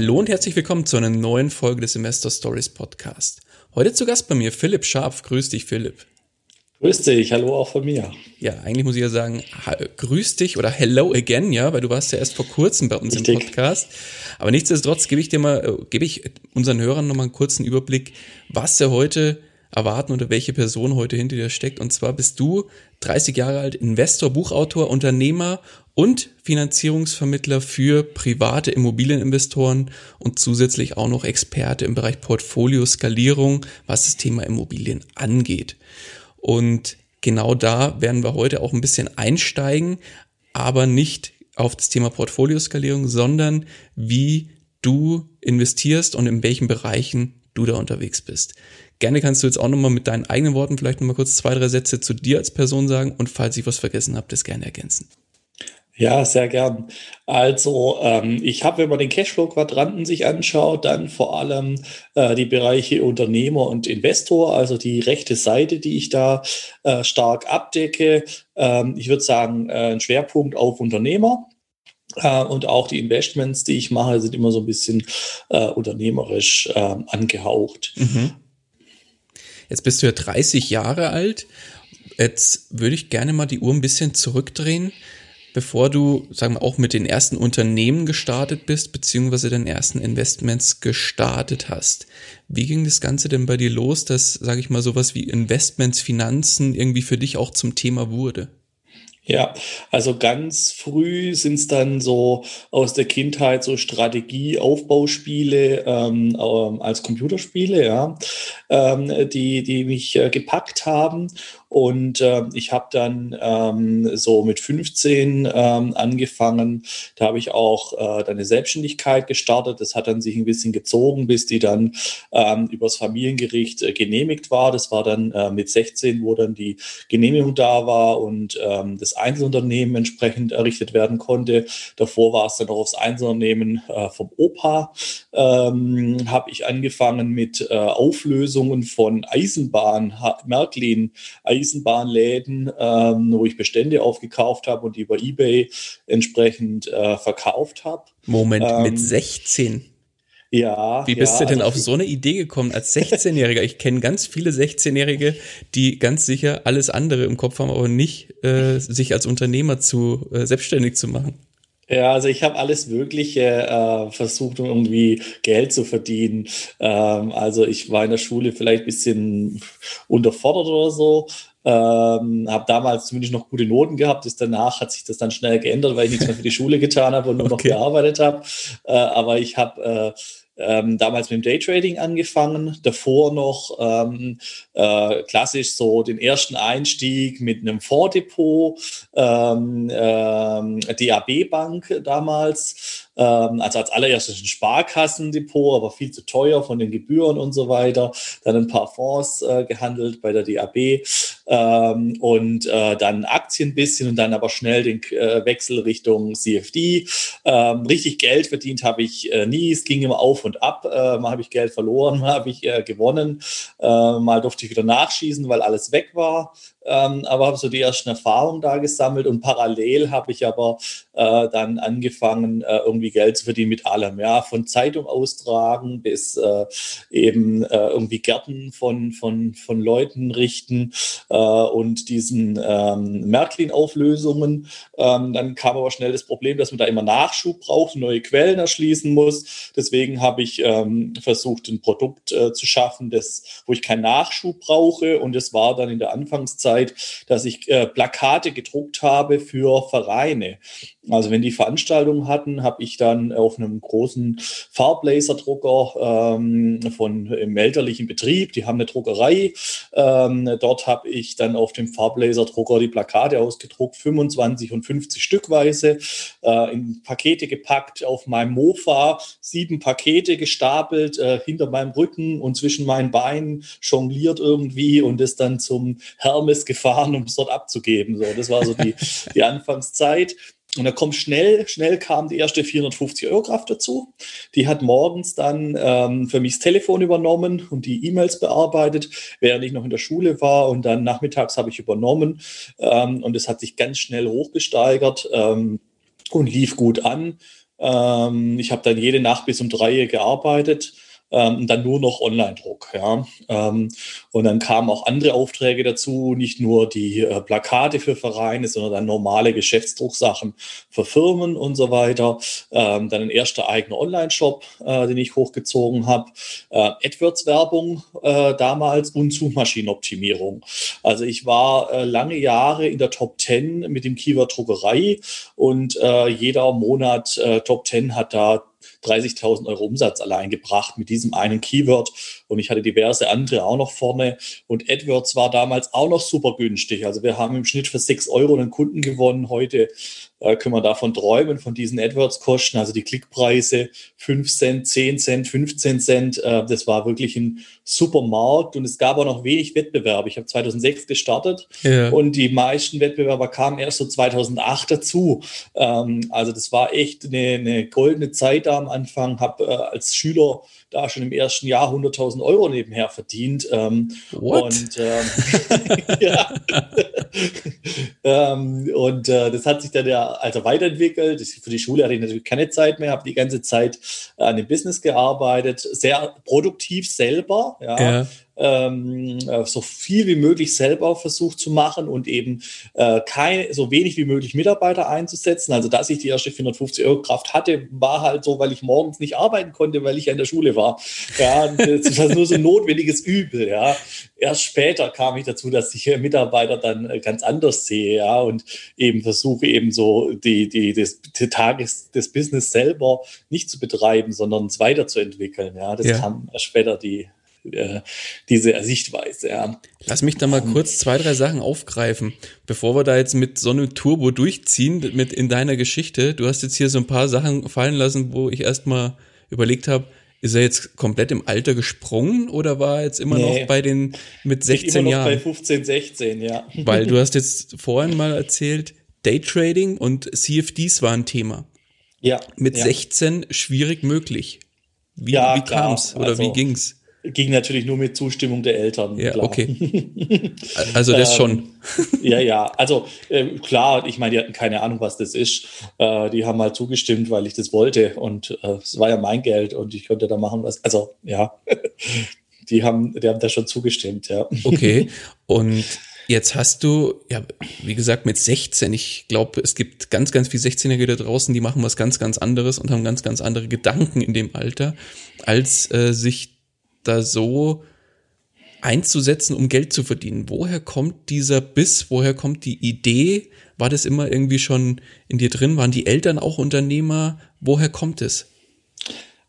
Hallo und herzlich willkommen zu einer neuen Folge des Investor Stories Podcast. Heute zu Gast bei mir Philipp Scharf. Grüß dich, Philipp. Grüß dich, hallo auch von mir. Ja, eigentlich muss ich ja sagen, grüß dich oder hello again, ja, weil du warst ja erst vor kurzem bei uns Richtig. im Podcast. Aber nichtsdestotrotz gebe ich dir mal, äh, gebe ich unseren Hörern nochmal einen kurzen Überblick, was sie heute erwarten oder welche Person heute hinter dir steckt. Und zwar bist du 30 Jahre alt, Investor, Buchautor, Unternehmer und Finanzierungsvermittler für private Immobilieninvestoren und zusätzlich auch noch Experte im Bereich Portfolioskalierung, was das Thema Immobilien angeht. Und genau da werden wir heute auch ein bisschen einsteigen, aber nicht auf das Thema Portfolioskalierung, sondern wie du investierst und in welchen Bereichen du da unterwegs bist. Gerne kannst du jetzt auch nochmal mit deinen eigenen Worten vielleicht nochmal kurz zwei, drei Sätze zu dir als Person sagen und falls ich was vergessen habe, das gerne ergänzen. Ja, sehr gern. Also ähm, ich habe, wenn man den Cashflow-Quadranten sich anschaut, dann vor allem äh, die Bereiche Unternehmer und Investor, also die rechte Seite, die ich da äh, stark abdecke. Ähm, ich würde sagen, äh, ein Schwerpunkt auf Unternehmer. Uh, und auch die Investments, die ich mache, sind immer so ein bisschen uh, unternehmerisch uh, angehaucht. Mhm. Jetzt bist du ja 30 Jahre alt. Jetzt würde ich gerne mal die Uhr ein bisschen zurückdrehen bevor du, sagen wir, auch mit den ersten Unternehmen gestartet bist, beziehungsweise den ersten Investments gestartet hast. Wie ging das Ganze denn bei dir los, dass, sage ich mal, sowas wie Investments, Finanzen irgendwie für dich auch zum Thema wurde? Ja, also ganz früh sind es dann so aus der Kindheit so Strategie-Aufbauspiele ähm, ähm, als Computerspiele, ja, ähm, die, die mich äh, gepackt haben. Und äh, ich habe dann ähm, so mit 15 ähm, angefangen. Da habe ich auch äh, dann eine Selbstständigkeit gestartet. Das hat dann sich ein bisschen gezogen, bis die dann ähm, übers Familiengericht äh, genehmigt war. Das war dann äh, mit 16, wo dann die Genehmigung da war und ähm, das Einzelunternehmen entsprechend errichtet werden konnte. Davor war es dann auch aufs Einzelunternehmen äh, vom Opa. Ähm, habe ich angefangen mit äh, Auflösungen von Eisenbahn, Märklin, Eisenbahn Eisenbahnläden, ähm, wo ich Bestände aufgekauft habe und die über eBay entsprechend äh, verkauft habe. Moment, ähm, mit 16? Ja. Wie bist ja, du denn also auf so eine Idee gekommen als 16-Jähriger? Ich kenne ganz viele 16-Jährige, die ganz sicher alles andere im Kopf haben, aber nicht äh, sich als Unternehmer zu äh, selbstständig zu machen. Ja, also ich habe alles Mögliche äh, versucht, um irgendwie Geld zu verdienen. Ähm, also ich war in der Schule vielleicht ein bisschen unterfordert oder so. Ähm, habe damals zumindest noch gute Noten gehabt. Ist danach hat sich das dann schnell geändert, weil ich nichts mehr für die Schule getan habe und nur okay. noch gearbeitet habe. Äh, aber ich habe äh, ähm, damals mit dem Daytrading angefangen, davor noch ähm, äh, klassisch so den ersten Einstieg mit einem Fonddepot, ähm, ähm, DAB Bank damals, ähm, also als allererstes ein Sparkassendepot, aber viel zu teuer von den Gebühren und so weiter. Dann ein paar Fonds äh, gehandelt bei der DAB ähm, und äh, dann Aktien ein bisschen und dann aber schnell den äh, Wechsel Richtung CFD. Ähm, richtig Geld verdient habe ich äh, nie. Es ging immer auf und ab. Mal habe ich Geld verloren, mal habe ich äh, gewonnen. Äh, mal durfte ich wieder nachschießen, weil alles weg war ähm, aber habe so die ersten Erfahrungen da gesammelt und parallel habe ich aber äh, dann angefangen, äh, irgendwie Geld zu verdienen mit allem, ja, von Zeitung austragen bis äh, eben äh, irgendwie Gärten von, von, von Leuten richten äh, und diesen ähm, Märklin-Auflösungen. Ähm, dann kam aber schnell das Problem, dass man da immer Nachschub braucht, neue Quellen erschließen muss. Deswegen habe ich ähm, versucht, ein Produkt äh, zu schaffen, das, wo ich keinen Nachschub brauche und es war dann in der Anfangszeit Zeit, dass ich äh, Plakate gedruckt habe für Vereine. Also wenn die Veranstaltungen hatten, habe ich dann auf einem großen Farblaserdrucker ähm, von im elterlichen Betrieb, die haben eine Druckerei. Ähm, dort habe ich dann auf dem Farblaserdrucker die Plakate ausgedruckt, 25 und 50 Stückweise, äh, in Pakete gepackt, auf meinem Mofa sieben Pakete gestapelt, äh, hinter meinem Rücken und zwischen meinen Beinen jongliert irgendwie und ist dann zum Hermes gefahren, um es dort abzugeben. So, das war so die, die Anfangszeit. Und da kommt schnell, schnell kam die erste 450 Euro Kraft dazu. Die hat morgens dann ähm, für mich das Telefon übernommen und die E-Mails bearbeitet, während ich noch in der Schule war. Und dann nachmittags habe ich übernommen. Ähm, und es hat sich ganz schnell hochgesteigert ähm, und lief gut an. Ähm, ich habe dann jede Nacht bis um drei gearbeitet ähm, dann nur noch Online-Druck. Ja. Ähm, und dann kamen auch andere Aufträge dazu, nicht nur die äh, Plakate für Vereine, sondern dann normale Geschäftsdrucksachen für Firmen und so weiter. Ähm, dann ein erster eigener Online-Shop, äh, den ich hochgezogen habe. Äh, AdWords-Werbung äh, damals und Suchmaschinenoptimierung. Also ich war äh, lange Jahre in der Top 10 mit dem Keyword Druckerei und äh, jeder Monat Top 10 hat da 30.000 Euro Umsatz allein gebracht mit diesem einen Keyword. Und ich hatte diverse andere auch noch vorne. Und AdWords war damals auch noch super günstig. Also wir haben im Schnitt für 6 Euro einen Kunden gewonnen. Heute äh, können wir davon träumen, von diesen AdWords-Kosten. Also die Klickpreise 5 Cent, 10 Cent, 15 Cent. Äh, das war wirklich ein super Markt und es gab auch noch wenig Wettbewerb. Ich habe 2006 gestartet ja. und die meisten Wettbewerber kamen erst so 2008 dazu. Ähm, also das war echt eine, eine goldene Zeit da am Anfang. Habe äh, als Schüler da schon im ersten Jahr 100.000 Euro nebenher verdient. Ähm, und ähm, ähm, und äh, das hat sich dann ja also weiterentwickelt. Für die Schule hatte ich natürlich keine Zeit mehr, habe die ganze Zeit an dem Business gearbeitet, sehr produktiv selber. ja. ja ähm, äh, so viel wie möglich selber versucht zu machen und eben äh, kein, so wenig wie möglich Mitarbeiter einzusetzen. Also dass ich die erste 450 Euro Kraft hatte, war halt so, weil ich morgens nicht arbeiten konnte, weil ich ja in der Schule war. Ja, das war nur so ein notwendiges Übel. Ja, erst später kam ich dazu, dass ich Mitarbeiter dann äh, ganz anders sehe, ja, und eben versuche eben so die, die, das, die Tages, das Business selber nicht zu betreiben, sondern es weiterzuentwickeln. Ja, das ja. kam erst später die äh, diese Sichtweise. Ja. Lass mich da mal um, kurz zwei, drei Sachen aufgreifen, bevor wir da jetzt mit so einem Turbo durchziehen, mit in deiner Geschichte. Du hast jetzt hier so ein paar Sachen fallen lassen, wo ich erstmal überlegt habe, ist er jetzt komplett im Alter gesprungen oder war er jetzt immer nee, noch bei den mit 16 immer noch Jahren? Bei 15, 16, ja. Weil du hast jetzt vorhin mal erzählt, Daytrading und CFDs war ein Thema. Ja. Mit ja. 16 schwierig möglich. Wie, ja, wie kam's oder also, wie ging's? Ging natürlich nur mit Zustimmung der Eltern. Ja, klar. okay. Also das schon. ja, ja. Also äh, klar, ich meine, die hatten keine Ahnung, was das ist. Äh, die haben mal zugestimmt, weil ich das wollte. Und äh, es war ja mein Geld und ich konnte da machen, was. Also ja, die haben, die haben da schon zugestimmt, ja. Okay. Und Jetzt hast du, ja, wie gesagt, mit 16, ich glaube, es gibt ganz, ganz viele 16-Jährige da draußen, die machen was ganz, ganz anderes und haben ganz, ganz andere Gedanken in dem Alter, als äh, sich da so einzusetzen, um Geld zu verdienen? Woher kommt dieser Biss? Woher kommt die Idee? War das immer irgendwie schon in dir drin? Waren die Eltern auch Unternehmer? Woher kommt es?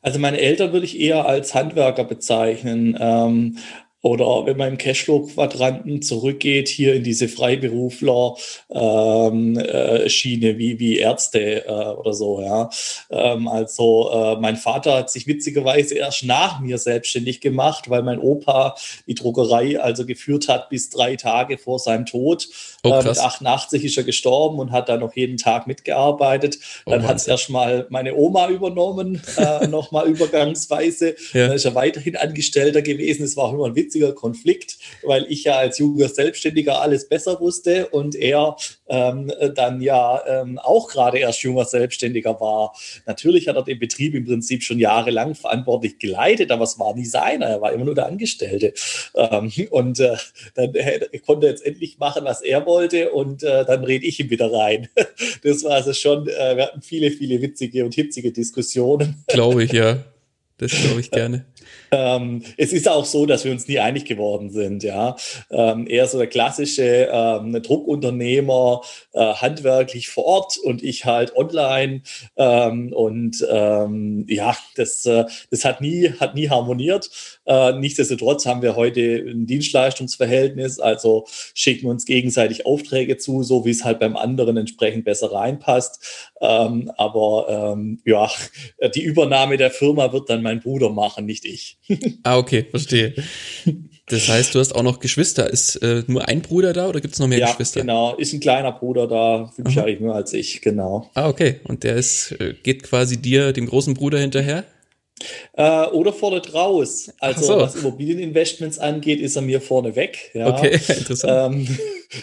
Also meine Eltern würde ich eher als Handwerker bezeichnen. Ähm, oder wenn man im Cashflow-Quadranten zurückgeht, hier in diese Freiberufler-Schiene ähm, äh, wie, wie Ärzte äh, oder so. Ja. Ähm, also äh, mein Vater hat sich witzigerweise erst nach mir selbstständig gemacht, weil mein Opa die Druckerei also geführt hat bis drei Tage vor seinem Tod. Oh, äh, mit 88 ist er gestorben und hat dann noch jeden Tag mitgearbeitet. Oh, dann hat es erstmal meine Oma übernommen, äh, nochmal übergangsweise. Ja. Dann ist er weiterhin Angestellter gewesen. Es war auch immer ein Witz witziger Konflikt, weil ich ja als junger Selbstständiger alles besser wusste und er ähm, dann ja ähm, auch gerade erst junger Selbstständiger war. Natürlich hat er den Betrieb im Prinzip schon jahrelang verantwortlich geleitet, aber es war nie seiner, er war immer nur der Angestellte. Ähm, und äh, dann äh, konnte er jetzt endlich machen, was er wollte und äh, dann rede ich ihm wieder rein. Das war also schon, äh, wir hatten viele, viele witzige und hitzige Diskussionen. Glaube ich, ja. Das glaube ich gerne. Ähm, es ist auch so, dass wir uns nie einig geworden sind. Ja, ähm, er so der klassische ähm, Druckunternehmer, äh, handwerklich vor Ort und ich halt online. Ähm, und ähm, ja, das, äh, das hat nie, hat nie harmoniert. Äh, nichtsdestotrotz haben wir heute ein Dienstleistungsverhältnis, also schicken uns gegenseitig Aufträge zu, so wie es halt beim anderen entsprechend besser reinpasst. Ähm, aber ja, die Übernahme der Firma wird dann mein Bruder machen, nicht ich. ah, okay, verstehe. Das heißt, du hast auch noch Geschwister. Ist äh, nur ein Bruder da oder gibt es noch mehr ja, Geschwister? Genau, ist ein kleiner Bruder da, fünf Jahre jünger als ich, genau. Ah, okay. Und der ist, äh, geht quasi dir, dem großen Bruder, hinterher? Äh, oder fordert raus. Also so. was Immobilieninvestments angeht, ist er mir vorne weg. Ja. Okay, interessant. Ähm,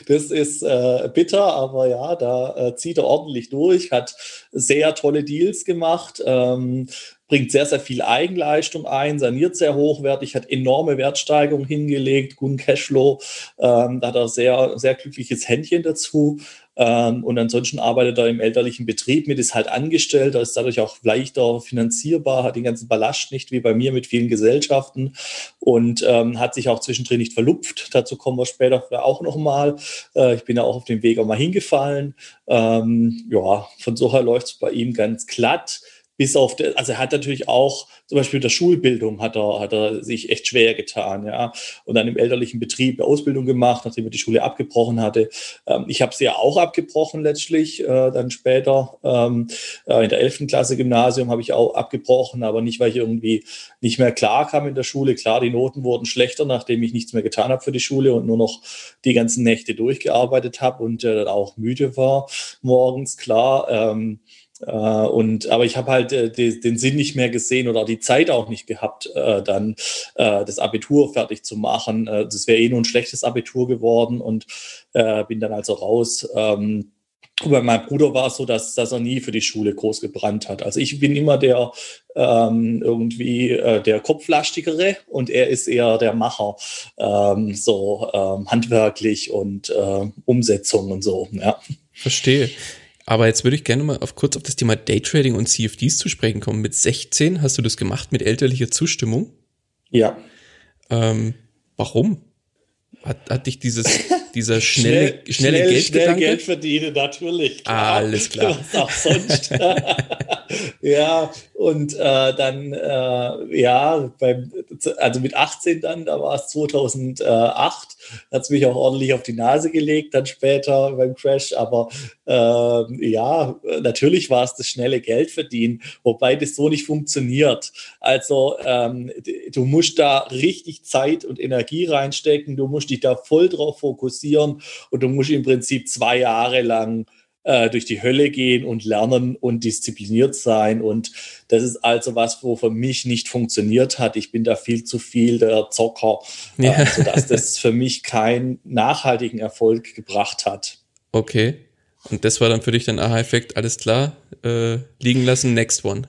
das ist äh, bitter, aber ja, da äh, zieht er ordentlich durch, hat sehr tolle Deals gemacht. Ähm, bringt sehr, sehr viel Eigenleistung ein, saniert sehr hochwertig, hat enorme Wertsteigerungen hingelegt, guten Cashflow, ähm, da hat er sehr, sehr glückliches Händchen dazu. Ähm, und ansonsten arbeitet er im elterlichen Betrieb mit, ist halt angestellt, ist dadurch auch leichter finanzierbar, hat den ganzen Ballast nicht wie bei mir mit vielen Gesellschaften und ähm, hat sich auch zwischendrin nicht verlupft. Dazu kommen wir später auch nochmal. Äh, ich bin ja auch auf dem Weg auch mal hingefallen. Ähm, ja, von so her läuft es bei ihm ganz glatt bis auf, der, also er hat natürlich auch zum Beispiel der Schulbildung hat er, hat er sich echt schwer getan, ja. Und dann im elterlichen Betrieb eine Ausbildung gemacht, nachdem er die Schule abgebrochen hatte. Ähm, ich habe sie ja auch abgebrochen letztlich, äh, dann später ähm, äh, in der 11. Klasse Gymnasium habe ich auch abgebrochen, aber nicht, weil ich irgendwie nicht mehr klar kam in der Schule. Klar, die Noten wurden schlechter, nachdem ich nichts mehr getan habe für die Schule und nur noch die ganzen Nächte durchgearbeitet habe und äh, dann auch müde war morgens, klar. Ähm, äh, und aber ich habe halt äh, die, den Sinn nicht mehr gesehen oder die Zeit auch nicht gehabt, äh, dann äh, das Abitur fertig zu machen. Äh, das wäre eh nur ein schlechtes Abitur geworden und äh, bin dann also raus. Ähm, bei meinem Bruder war es so, dass, dass er nie für die Schule groß gebrannt hat. Also ich bin immer der ähm, irgendwie äh, der Kopflastigere und er ist eher der Macher, ähm, so ähm, handwerklich und Umsetzung und so. Ja. Verstehe. Aber jetzt würde ich gerne mal auf, kurz auf das Thema Daytrading und CFDs zu sprechen kommen. Mit 16 hast du das gemacht mit elterlicher Zustimmung? Ja. Ähm, warum? Hat, hat dich dieses, dieser schnelle, schnell, schnelle schnell, Geldgedanke? Schnell Geld verdienen, natürlich. Klar. alles klar. Was auch sonst. ja, und äh, dann, äh, ja, beim, also mit 18 dann, da war es 2008, hat es mich auch ordentlich auf die Nase gelegt, dann später beim Crash. Aber äh, ja, natürlich war es das schnelle Geld verdienen, wobei das so nicht funktioniert. Also ähm, du musst da richtig Zeit und Energie reinstecken, du musst dich da voll drauf fokussieren und du musst im Prinzip zwei Jahre lang äh, durch die Hölle gehen und lernen und diszipliniert sein. Und das ist also was, wo für mich nicht funktioniert hat. Ich bin da viel zu viel der Zocker, äh, ja. äh, sodass das für mich keinen nachhaltigen Erfolg gebracht hat. Okay. Und das war dann für dich dein Aha-Effekt, alles klar, äh, liegen lassen, next one.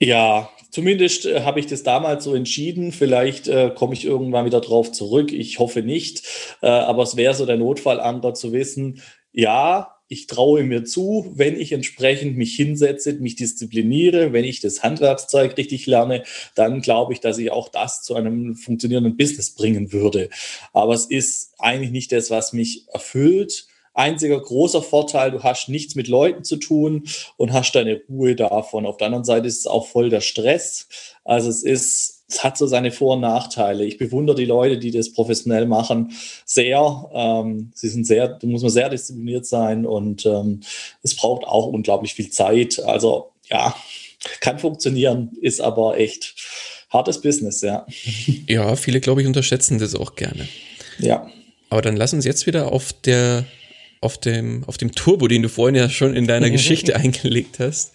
Ja, Zumindest äh, habe ich das damals so entschieden. Vielleicht äh, komme ich irgendwann wieder drauf zurück. Ich hoffe nicht. Äh, aber es wäre so der Notfallanker zu wissen, ja, ich traue mir zu, wenn ich entsprechend mich hinsetze, mich diszipliniere, wenn ich das Handwerkszeug richtig lerne, dann glaube ich, dass ich auch das zu einem funktionierenden Business bringen würde. Aber es ist eigentlich nicht das, was mich erfüllt. Einziger großer Vorteil, du hast nichts mit Leuten zu tun und hast deine Ruhe davon. Auf der anderen Seite ist es auch voll der Stress. Also es ist es hat so seine Vor- und Nachteile. Ich bewundere die Leute, die das professionell machen, sehr. Ähm, sie sind sehr, da muss man sehr diszipliniert sein und ähm, es braucht auch unglaublich viel Zeit. Also ja, kann funktionieren, ist aber echt hartes Business, ja. Ja, viele, glaube ich, unterschätzen das auch gerne. Ja. Aber dann lass uns jetzt wieder auf der auf dem, auf dem Turbo, den du vorhin ja schon in deiner Geschichte eingelegt hast,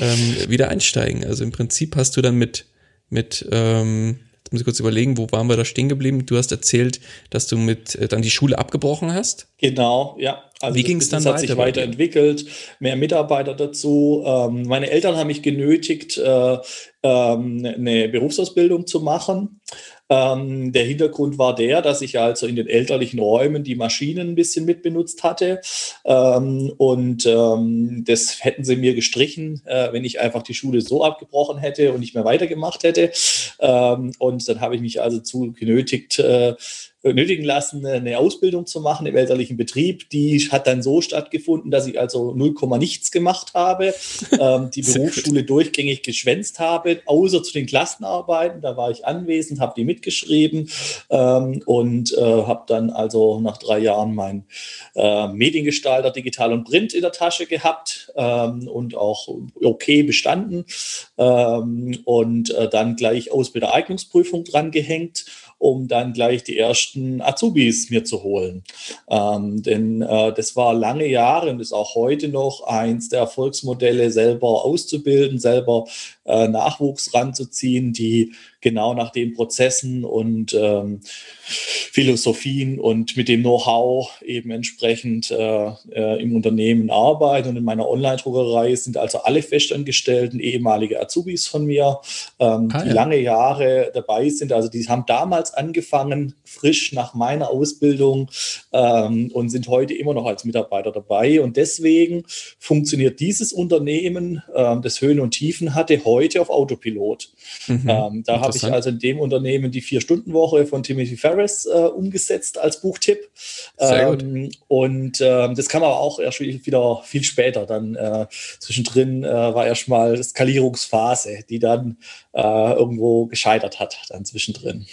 ähm, wieder einsteigen. Also im Prinzip hast du dann mit mit, ähm, jetzt muss ich kurz überlegen, wo waren wir da stehen geblieben? Du hast erzählt, dass du mit äh, dann die Schule abgebrochen hast. Genau, ja. Also Wie ging es dann weiter? hat sich weiterentwickelt, mehr Mitarbeiter dazu. Ähm, meine Eltern haben mich genötigt, äh, ähm, eine Berufsausbildung zu machen. Ähm, der Hintergrund war der, dass ich also in den elterlichen Räumen die Maschinen ein bisschen mitbenutzt hatte. Ähm, und ähm, das hätten sie mir gestrichen, äh, wenn ich einfach die Schule so abgebrochen hätte und nicht mehr weitergemacht hätte. Ähm, und dann habe ich mich also zu genötigt, äh, nötigen lassen, eine Ausbildung zu machen im elterlichen Betrieb. Die hat dann so stattgefunden, dass ich also 0, nichts gemacht habe, ähm, die Berufsschule durchgängig geschwänzt habe, außer zu den Klassenarbeiten. Da war ich anwesend, habe die mitgeschrieben ähm, und äh, habe dann also nach drei Jahren mein äh, Mediengestalter Digital und Print in der Tasche gehabt ähm, und auch okay bestanden ähm, und äh, dann gleich Ausbildereignungsprüfung dran gehängt um dann gleich die ersten Azubis mir zu holen. Ähm, denn äh, das war lange Jahre und ist auch heute noch eins der Erfolgsmodelle, selber auszubilden, selber äh, Nachwuchs ranzuziehen, die genau nach den Prozessen und ähm, Philosophien und mit dem Know-how eben entsprechend äh, äh, im Unternehmen arbeiten. Und in meiner Online-Druckerei sind also alle Festangestellten ehemalige Azubis von mir, ähm, ah, ja. die lange Jahre dabei sind. Also die haben damals angefangen, frisch nach meiner Ausbildung ähm, und sind heute immer noch als Mitarbeiter dabei. Und deswegen funktioniert dieses Unternehmen, ähm, das Höhen und Tiefen hatte, heute auf Autopilot. Mhm. Ähm, da habe ich also in dem Unternehmen die Vier-Stunden-Woche von Timothy Ferris äh, umgesetzt als Buchtipp. Sehr ähm, gut. Und äh, das kam aber auch erst wieder viel später. Dann äh, zwischendrin äh, war erstmal Skalierungsphase, die dann äh, irgendwo gescheitert hat, dann zwischendrin.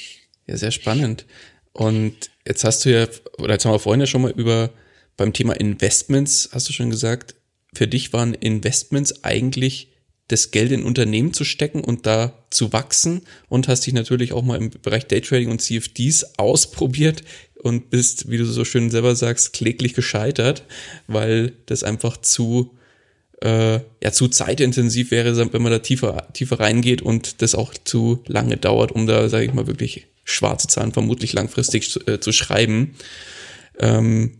Ja, sehr spannend. Und jetzt hast du ja, oder jetzt haben wir vorhin ja schon mal über beim Thema Investments, hast du schon gesagt, für dich waren Investments eigentlich das Geld in Unternehmen zu stecken und da zu wachsen und hast dich natürlich auch mal im Bereich Daytrading und CFDs ausprobiert und bist, wie du so schön selber sagst, kläglich gescheitert, weil das einfach zu äh, ja zu zeitintensiv wäre, wenn man da tiefer tiefer reingeht und das auch zu lange dauert, um da sage ich mal wirklich schwarze Zahlen vermutlich langfristig zu, äh, zu schreiben. Ähm,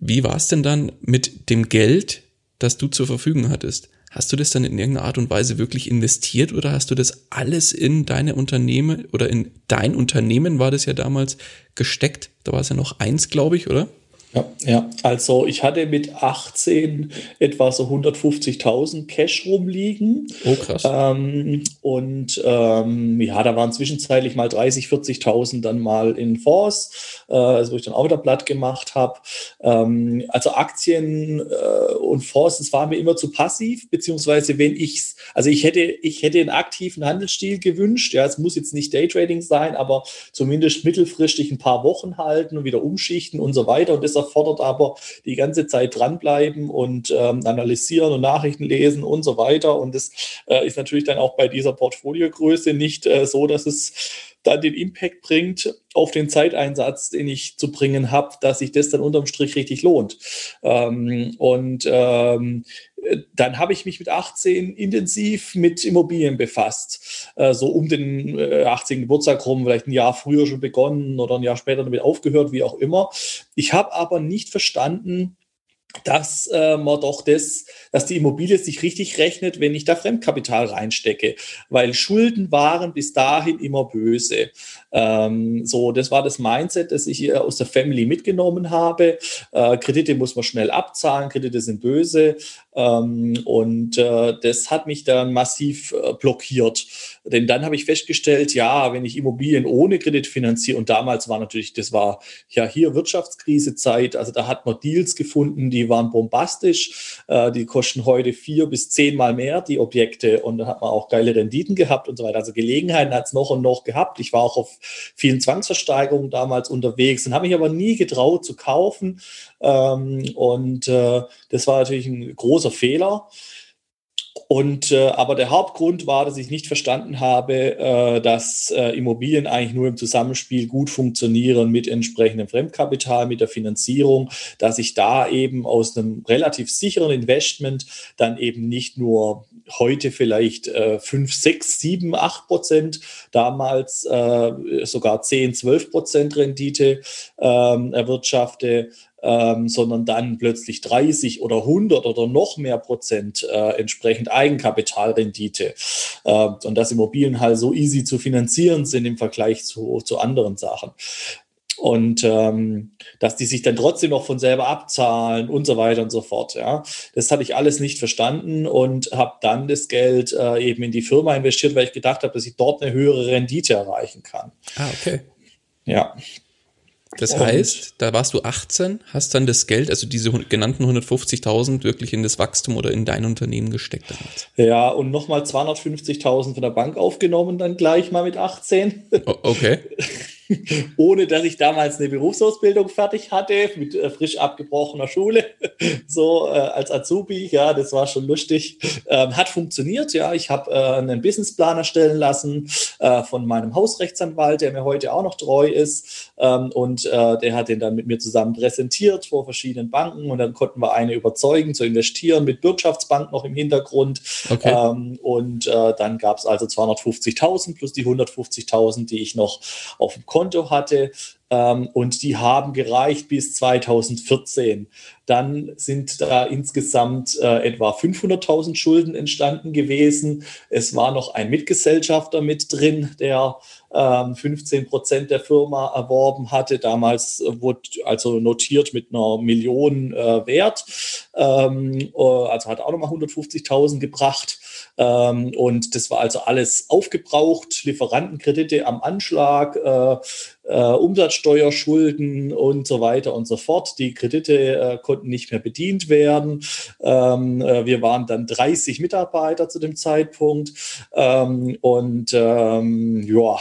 wie war es denn dann mit dem Geld, das du zur Verfügung hattest? Hast du das dann in irgendeiner Art und Weise wirklich investiert oder hast du das alles in deine Unternehmen oder in dein Unternehmen war das ja damals gesteckt? Da war es ja noch eins, glaube ich, oder? Ja, ja, also ich hatte mit 18 etwa so 150.000 Cash rumliegen. Oh, krass. Ähm, und ähm, ja, da waren zwischenzeitlich mal 30, 40.000 dann mal in Fonds, äh, also wo ich dann auch wieder platt gemacht habe. Ähm, also Aktien äh, und Fonds, das war mir immer zu passiv, beziehungsweise wenn ich also ich hätte, ich hätte einen aktiven Handelsstil gewünscht. Ja, es muss jetzt nicht Daytrading sein, aber zumindest mittelfristig ein paar Wochen halten und wieder umschichten und so weiter. Und das erfordert aber die ganze Zeit dranbleiben und ähm, analysieren und Nachrichten lesen und so weiter. Und das äh, ist natürlich dann auch bei dieser Portfoliogröße nicht äh, so, dass es dann den Impact bringt auf den Zeiteinsatz, den ich zu bringen habe, dass sich das dann unterm Strich richtig lohnt. Ähm, und ähm, dann habe ich mich mit 18 intensiv mit Immobilien befasst. Äh, so um den äh, 18. Geburtstag rum, vielleicht ein Jahr früher schon begonnen oder ein Jahr später damit aufgehört, wie auch immer. Ich habe aber nicht verstanden, dass äh, man doch das, dass die Immobilie sich richtig rechnet, wenn ich da Fremdkapital reinstecke, weil Schulden waren bis dahin immer böse. Ähm, so, das war das Mindset, das ich hier aus der Family mitgenommen habe. Äh, Kredite muss man schnell abzahlen, Kredite sind böse ähm, und äh, das hat mich dann massiv äh, blockiert. Denn dann habe ich festgestellt, ja, wenn ich Immobilien ohne Kredit finanziere, und damals war natürlich, das war ja hier Wirtschaftskrisezeit, also da hat man Deals gefunden, die waren bombastisch, äh, die kosten heute vier bis zehnmal mehr, die Objekte, und da hat man auch geile Renditen gehabt und so weiter. Also Gelegenheiten hat es noch und noch gehabt. Ich war auch auf vielen Zwangsversteigerungen damals unterwegs und habe mich aber nie getraut zu kaufen. Ähm, und äh, das war natürlich ein großer Fehler. Und äh, aber der Hauptgrund war, dass ich nicht verstanden habe, äh, dass äh, Immobilien eigentlich nur im Zusammenspiel gut funktionieren mit entsprechendem Fremdkapital, mit der Finanzierung, dass ich da eben aus einem relativ sicheren Investment dann eben nicht nur heute vielleicht äh, 5, 6, 7, 8 Prozent, damals äh, sogar 10, 12 Prozent Rendite ähm, erwirtschafte, ähm, sondern dann plötzlich 30 oder 100 oder noch mehr Prozent äh, entsprechend Eigenkapitalrendite. Äh, und dass Immobilien halt so easy zu finanzieren sind im Vergleich zu, zu anderen Sachen und ähm, dass die sich dann trotzdem noch von selber abzahlen und so weiter und so fort. Ja, das hatte ich alles nicht verstanden und habe dann das Geld äh, eben in die Firma investiert, weil ich gedacht habe, dass ich dort eine höhere Rendite erreichen kann. Ah, okay. Ja. Das und heißt, da warst du 18, hast dann das Geld, also diese genannten 150.000 wirklich in das Wachstum oder in dein Unternehmen gesteckt damals. Ja, und nochmal 250.000 von der Bank aufgenommen, dann gleich mal mit 18. okay. ohne dass ich damals eine Berufsausbildung fertig hatte, mit äh, frisch abgebrochener Schule, so äh, als Azubi. Ja, das war schon lustig. Ähm, hat funktioniert, ja. Ich habe äh, einen Businessplan erstellen lassen äh, von meinem Hausrechtsanwalt, der mir heute auch noch treu ist. Ähm, und äh, der hat den dann mit mir zusammen präsentiert vor verschiedenen Banken und dann konnten wir eine überzeugen zu investieren mit Wirtschaftsbank noch im Hintergrund. Okay. Ähm, und äh, dann gab es also 250.000 plus die 150.000, die ich noch auf dem Konto Konto hatte und die haben gereicht bis 2014. Dann sind da insgesamt äh, etwa 500.000 Schulden entstanden gewesen. Es war noch ein Mitgesellschafter mit drin, der ähm, 15 Prozent der Firma erworben hatte. Damals wurde also notiert mit einer Million äh, Wert. Ähm, äh, also hat auch nochmal 150.000 gebracht. Ähm, und das war also alles aufgebraucht, Lieferantenkredite am Anschlag, äh, Umsatzsteuerschulden und so weiter und so fort. Die Kredite äh, konnten nicht mehr bedient werden. Ähm, äh, wir waren dann 30 Mitarbeiter zu dem Zeitpunkt. Ähm, und ähm, ja,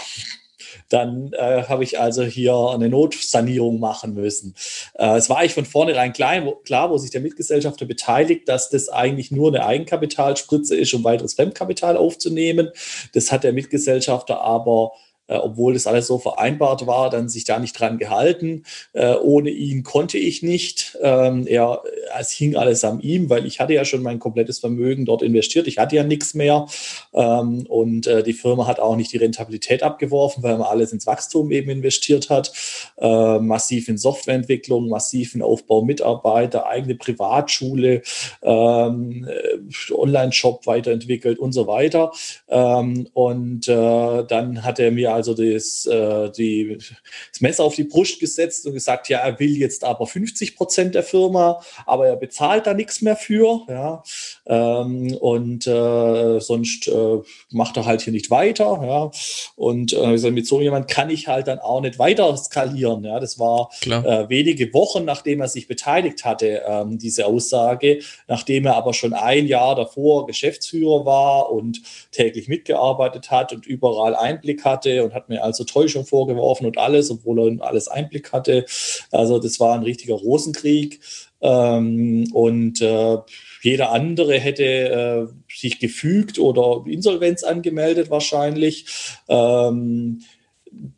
dann äh, habe ich also hier eine Notsanierung machen müssen. Äh, es war eigentlich von vornherein klar wo, klar, wo sich der Mitgesellschafter beteiligt, dass das eigentlich nur eine Eigenkapitalspritze ist, um weiteres Fremdkapital aufzunehmen. Das hat der Mitgesellschafter aber obwohl das alles so vereinbart war, dann sich da nicht dran gehalten. Äh, ohne ihn konnte ich nicht. Ähm, er, es hing alles an ihm, weil ich hatte ja schon mein komplettes Vermögen dort investiert. Ich hatte ja nichts mehr. Ähm, und äh, die Firma hat auch nicht die Rentabilität abgeworfen, weil man alles ins Wachstum eben investiert hat. Äh, massiv in Softwareentwicklung, massiv in Aufbau Mitarbeiter, eigene Privatschule, ähm, äh, Online-Shop weiterentwickelt und so weiter. Ähm, und äh, dann hat er mir also das, äh, die, das Messer auf die Brust gesetzt und gesagt, ja, er will jetzt aber 50 Prozent der Firma, aber er bezahlt da nichts mehr für. Ja, ähm, und äh, sonst äh, macht er halt hier nicht weiter. Ja, und äh, mit so jemand kann ich halt dann auch nicht weiter skalieren. Ja, das war äh, wenige Wochen, nachdem er sich beteiligt hatte, ähm, diese Aussage, nachdem er aber schon ein Jahr davor Geschäftsführer war und täglich mitgearbeitet hat und überall Einblick hatte und hat mir also Täuschung vorgeworfen und alles, obwohl er alles Einblick hatte. Also das war ein richtiger Rosenkrieg. Ähm, und äh, jeder andere hätte äh, sich gefügt oder Insolvenz angemeldet wahrscheinlich. Ähm,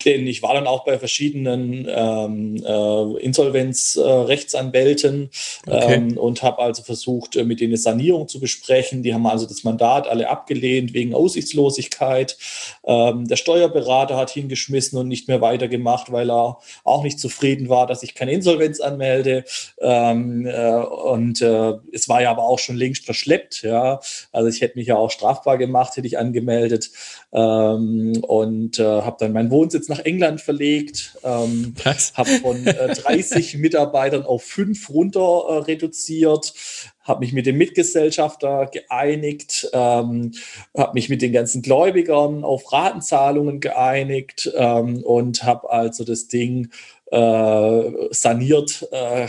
denn ich war dann auch bei verschiedenen ähm, äh, Insolvenzrechtsanwälten äh, okay. ähm, und habe also versucht, äh, mit denen eine Sanierung zu besprechen. Die haben also das Mandat alle abgelehnt wegen Aussichtslosigkeit. Ähm, der Steuerberater hat hingeschmissen und nicht mehr weitergemacht, weil er auch nicht zufrieden war, dass ich keine Insolvenz anmelde. Ähm, äh, und äh, es war ja aber auch schon längst verschleppt. Ja, also ich hätte mich ja auch strafbar gemacht, hätte ich angemeldet ähm, und äh, habe dann meinen Wohnsitz nach England verlegt, ähm, habe von äh, 30 Mitarbeitern auf fünf runter äh, reduziert, habe mich mit dem Mitgesellschafter geeinigt, ähm, habe mich mit den ganzen Gläubigern auf Ratenzahlungen geeinigt ähm, und habe also das Ding äh, saniert, äh,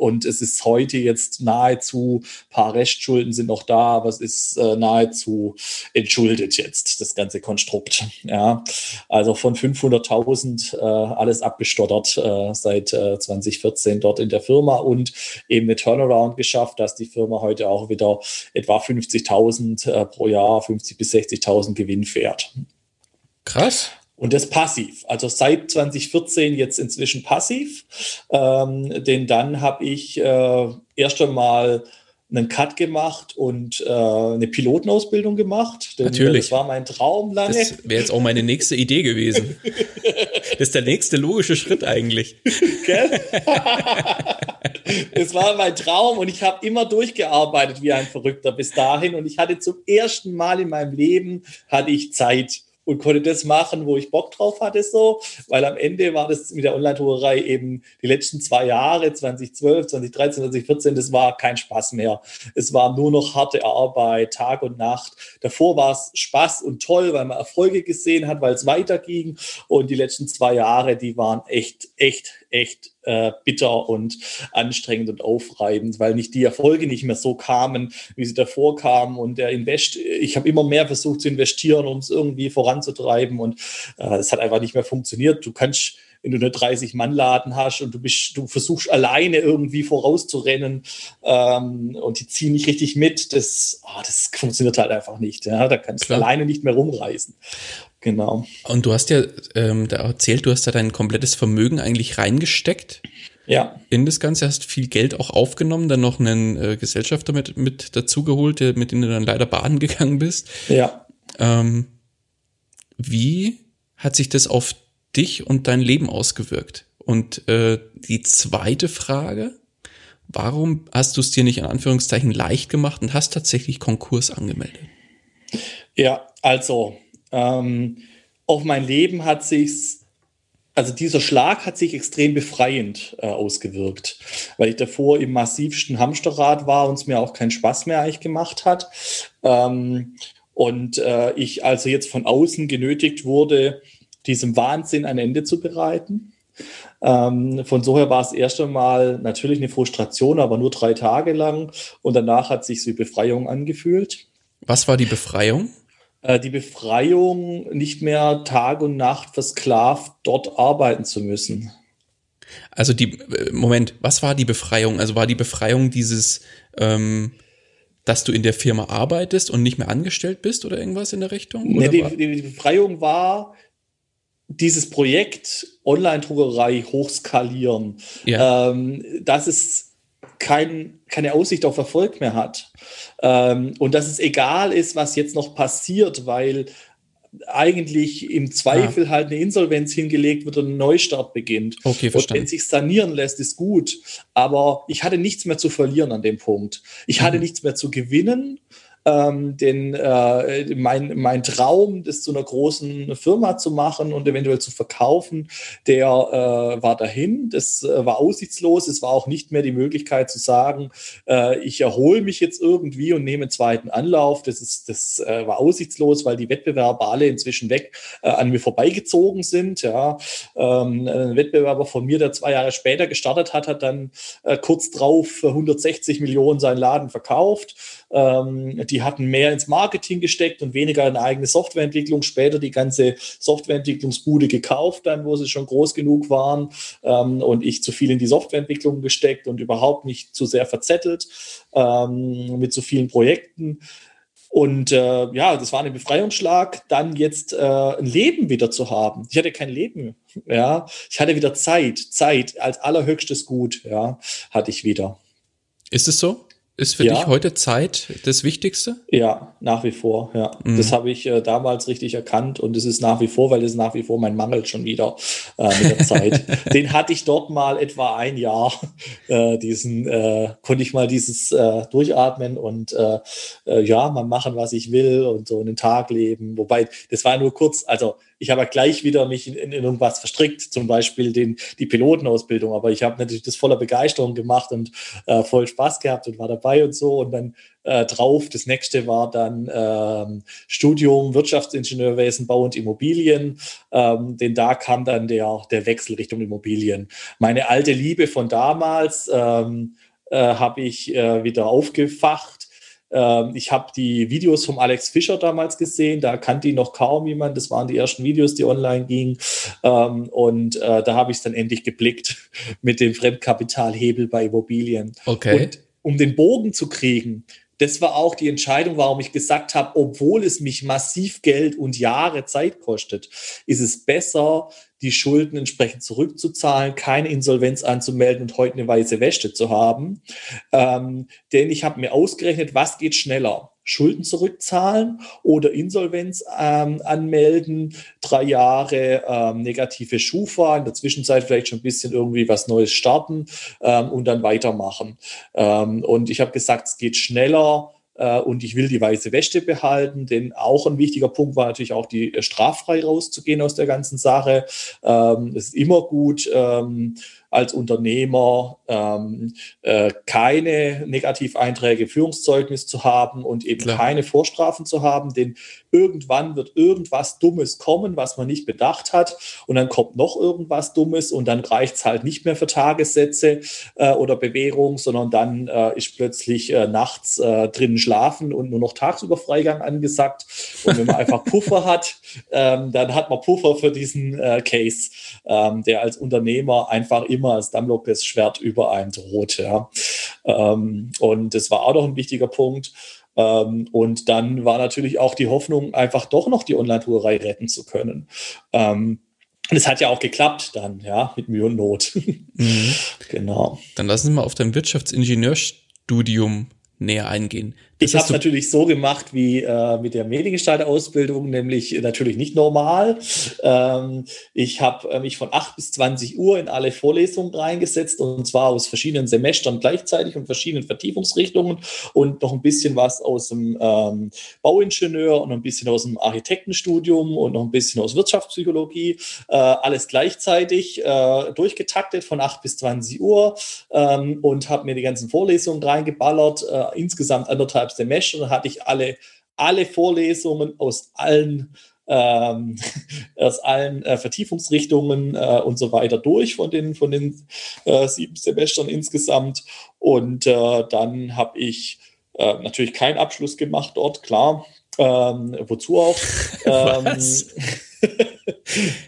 und es ist heute jetzt nahezu, paar Restschulden sind noch da, aber es ist äh, nahezu entschuldet jetzt, das ganze Konstrukt. Ja, also von 500.000 äh, alles abgestottert äh, seit äh, 2014 dort in der Firma und eben eine Turnaround geschafft, dass die Firma heute auch wieder etwa 50.000 äh, pro Jahr, 50 bis 60.000 Gewinn fährt. Krass. Und das passiv, also seit 2014 jetzt inzwischen passiv, ähm, denn dann habe ich äh, erst einmal einen Cut gemacht und äh, eine Pilotenausbildung gemacht. Denn Natürlich. Das war mein Traum lange. Das wäre jetzt auch meine nächste Idee gewesen. das ist der nächste logische Schritt eigentlich. Gell? Es war mein Traum und ich habe immer durchgearbeitet wie ein Verrückter bis dahin und ich hatte zum ersten Mal in meinem Leben hatte ich Zeit und konnte das machen, wo ich Bock drauf hatte, so, weil am Ende war das mit der Online-Tourerei eben die letzten zwei Jahre, 2012, 2013, 2014, das war kein Spaß mehr. Es war nur noch harte Arbeit, Tag und Nacht. Davor war es Spaß und toll, weil man Erfolge gesehen hat, weil es weiterging und die letzten zwei Jahre, die waren echt, echt, echt äh, bitter und anstrengend und aufreibend, weil nicht die Erfolge nicht mehr so kamen, wie sie davor kamen. Und der Invest, ich habe immer mehr versucht zu investieren, um es irgendwie voranzutreiben. Und äh, es hat einfach nicht mehr funktioniert. Du kannst wenn du eine 30-Mann-Laden hast und du bist, du versuchst alleine irgendwie vorauszurennen ähm, und die ziehen nicht richtig mit, das, oh, das funktioniert halt einfach nicht. Ja? Da kannst Klar. du alleine nicht mehr rumreißen. Genau. Und du hast ja ähm, da erzählt, du hast da dein komplettes Vermögen eigentlich reingesteckt. Ja. In das Ganze hast viel Geld auch aufgenommen, dann noch einen äh, Gesellschafter mit, mit dazugeholt, mit dem du dann leider baden gegangen bist. Ja. Ähm, wie hat sich das auf dich und dein Leben ausgewirkt? Und äh, die zweite Frage, warum hast du es dir nicht in Anführungszeichen leicht gemacht und hast tatsächlich Konkurs angemeldet? Ja, also ähm, auf mein Leben hat sich's, also dieser Schlag hat sich extrem befreiend äh, ausgewirkt, weil ich davor im massivsten Hamsterrad war und es mir auch keinen Spaß mehr eigentlich gemacht hat. Ähm, und äh, ich also jetzt von außen genötigt wurde, diesem Wahnsinn ein Ende zu bereiten. Ähm, von so her war es erst einmal natürlich eine Frustration, aber nur drei Tage lang. Und danach hat sich die Befreiung angefühlt. Was war die Befreiung? Äh, die Befreiung, nicht mehr Tag und Nacht versklavt dort arbeiten zu müssen. Also die, äh, Moment, was war die Befreiung? Also war die Befreiung dieses, ähm, dass du in der Firma arbeitest und nicht mehr angestellt bist oder irgendwas in der Richtung? Nee, die, die, Befreiung war dieses Projekt Online-Druckerei hochskalieren. Ja. Ähm, das ist kein, keine Aussicht auf Erfolg mehr hat. Ähm, und dass es egal ist, was jetzt noch passiert, weil eigentlich im Zweifel ja. halt eine Insolvenz hingelegt wird und ein Neustart beginnt. Okay, verstanden. Und wenn sich sanieren lässt, ist gut. Aber ich hatte nichts mehr zu verlieren an dem Punkt. Ich mhm. hatte nichts mehr zu gewinnen ähm, den, äh, mein, mein Traum, das zu einer großen Firma zu machen und eventuell zu verkaufen, der äh, war dahin. Das äh, war aussichtslos. Es war auch nicht mehr die Möglichkeit zu sagen, äh, ich erhole mich jetzt irgendwie und nehme einen zweiten Anlauf. Das, ist, das äh, war aussichtslos, weil die Wettbewerber alle inzwischen weg äh, an mir vorbeigezogen sind. Ja. Ähm, ein Wettbewerber von mir, der zwei Jahre später gestartet hat, hat dann kurz drauf für 160 Millionen seinen Laden verkauft. Ähm, die hatten mehr ins Marketing gesteckt und weniger in eigene Softwareentwicklung. Später die ganze Softwareentwicklungsbude gekauft, dann wo sie schon groß genug waren ähm, und ich zu viel in die Softwareentwicklung gesteckt und überhaupt nicht zu sehr verzettelt ähm, mit so vielen Projekten. Und äh, ja, das war ein Befreiungsschlag, dann jetzt äh, ein Leben wieder zu haben. Ich hatte kein Leben, ja. Ich hatte wieder Zeit, Zeit als allerhöchstes Gut, ja, hatte ich wieder. Ist es so? Ist für ja. dich heute Zeit das Wichtigste? Ja, nach wie vor, ja. Mhm. Das habe ich äh, damals richtig erkannt und es ist nach wie vor, weil es nach wie vor mein Mangel schon wieder äh, mit der Zeit. Den hatte ich dort mal etwa ein Jahr, äh, diesen, äh, konnte ich mal dieses äh, durchatmen und äh, ja, mal machen, was ich will und so einen Tag leben. Wobei, das war nur kurz, also ich habe gleich wieder mich in, in, irgendwas verstrickt, zum Beispiel den, die Pilotenausbildung. Aber ich habe natürlich das voller Begeisterung gemacht und äh, voll Spaß gehabt und war dabei und so. Und dann äh, drauf, das nächste war dann ähm, Studium Wirtschaftsingenieurwesen, Bau und Immobilien. Ähm, denn da kam dann der, der Wechsel Richtung Immobilien. Meine alte Liebe von damals ähm, äh, habe ich äh, wieder aufgefacht ich habe die Videos vom Alex Fischer damals gesehen, da kannte ihn noch kaum jemand. Das waren die ersten Videos, die online gingen. Ähm, und äh, da habe ich es dann endlich geblickt mit dem Fremdkapitalhebel bei Immobilien. Okay. Und um den Bogen zu kriegen, das war auch die Entscheidung, warum ich gesagt habe, obwohl es mich massiv Geld und Jahre Zeit kostet, ist es besser, die Schulden entsprechend zurückzuzahlen, keine Insolvenz anzumelden und heute eine weiße Wäsche zu haben. Ähm, denn ich habe mir ausgerechnet, was geht schneller. Schulden zurückzahlen oder Insolvenz ähm, anmelden, drei Jahre ähm, negative Schufa, in der Zwischenzeit vielleicht schon ein bisschen irgendwie was Neues starten ähm, und dann weitermachen. Ähm, und ich habe gesagt, es geht schneller äh, und ich will die weiße Wäsche behalten, denn auch ein wichtiger Punkt war natürlich auch die äh, straffrei rauszugehen aus der ganzen Sache. Ähm, es ist immer gut, ähm, als Unternehmer ähm, äh, keine Negativeinträge, Führungszeugnis zu haben und eben Klar. keine Vorstrafen zu haben, denn irgendwann wird irgendwas Dummes kommen, was man nicht bedacht hat und dann kommt noch irgendwas Dummes und dann reicht es halt nicht mehr für Tagessätze äh, oder Bewährung, sondern dann äh, ist plötzlich äh, nachts äh, drinnen schlafen und nur noch tagsüber Freigang angesagt und wenn man einfach Puffer hat, ähm, dann hat man Puffer für diesen äh, Case, ähm, der als Unternehmer einfach immer als Damokles Schwert über einem droht. Ja. Ähm, und das war auch noch ein wichtiger Punkt. Ähm, und dann war natürlich auch die Hoffnung, einfach doch noch die Online-Tourerei retten zu können. Ähm, und es hat ja auch geklappt dann, ja, mit Mühe und Not. Mhm. Genau. Dann lassen Sie mal auf dein Wirtschaftsingenieurstudium näher eingehen. Ich habe es natürlich so gemacht wie äh, mit der Mediengestalter-Ausbildung, nämlich natürlich nicht normal. Ähm, ich habe äh, mich von 8 bis 20 Uhr in alle Vorlesungen reingesetzt und zwar aus verschiedenen Semestern gleichzeitig und verschiedenen Vertiefungsrichtungen und noch ein bisschen was aus dem ähm, Bauingenieur und ein bisschen aus dem Architektenstudium und noch ein bisschen aus Wirtschaftspsychologie. Äh, alles gleichzeitig äh, durchgetaktet von 8 bis 20 Uhr ähm, und habe mir die ganzen Vorlesungen reingeballert. Äh, insgesamt anderthalb Semester dann hatte ich alle, alle Vorlesungen aus allen ähm, aus allen äh, Vertiefungsrichtungen äh, und so weiter durch von den, von den äh, sieben Semestern insgesamt. Und äh, dann habe ich äh, natürlich keinen Abschluss gemacht dort, klar. Ähm, wozu auch? Ähm,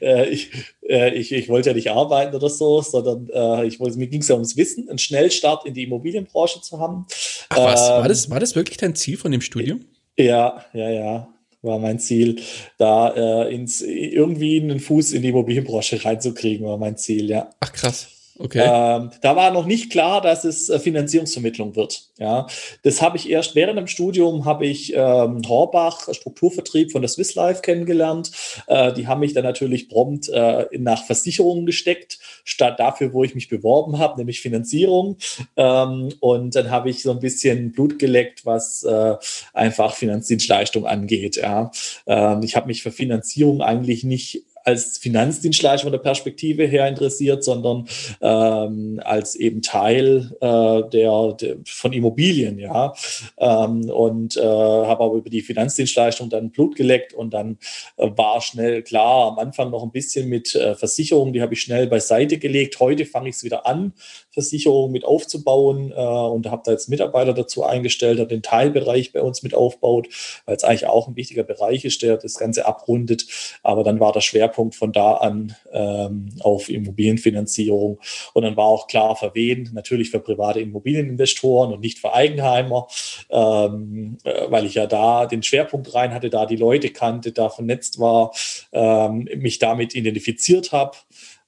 äh, ich, ich, ich wollte ja nicht arbeiten oder so, sondern ich wollte, mir ging es ja ums Wissen, einen Schnellstart in die Immobilienbranche zu haben. Ach was, war, ähm, das, war das wirklich dein Ziel von dem Studium? Ja, ja, ja war mein Ziel, da äh, ins, irgendwie einen Fuß in die Immobilienbranche reinzukriegen, war mein Ziel, ja. Ach krass. Okay. Ähm, da war noch nicht klar, dass es äh, Finanzierungsvermittlung wird. Ja, das habe ich erst während dem Studium habe ich ähm, Horbach Strukturvertrieb von der Swiss Life kennengelernt. Äh, die haben mich dann natürlich prompt äh, nach Versicherungen gesteckt, statt dafür, wo ich mich beworben habe, nämlich Finanzierung. Ähm, und dann habe ich so ein bisschen Blut geleckt, was äh, einfach Finanzdienstleistung angeht. Ja, ähm, ich habe mich für Finanzierung eigentlich nicht als Finanzdienstleister von der Perspektive her interessiert, sondern ähm, als eben Teil äh, der, der, von Immobilien, ja. Ähm, und äh, habe aber über die Finanzdienstleistung dann Blut geleckt und dann äh, war schnell klar, am Anfang noch ein bisschen mit äh, Versicherungen, die habe ich schnell beiseite gelegt. Heute fange ich es wieder an, Versicherungen mit aufzubauen äh, und habe da jetzt Mitarbeiter dazu eingestellt, der den Teilbereich bei uns mit aufbaut, weil es eigentlich auch ein wichtiger Bereich ist, der das Ganze abrundet. Aber dann war der Schwerpunkt Schwerpunkt von da an ähm, auf Immobilienfinanzierung. Und dann war auch klar, für wen? Natürlich für private Immobilieninvestoren und nicht für Eigenheimer, ähm, äh, weil ich ja da den Schwerpunkt rein hatte, da die Leute kannte, da vernetzt war, ähm, mich damit identifiziert habe.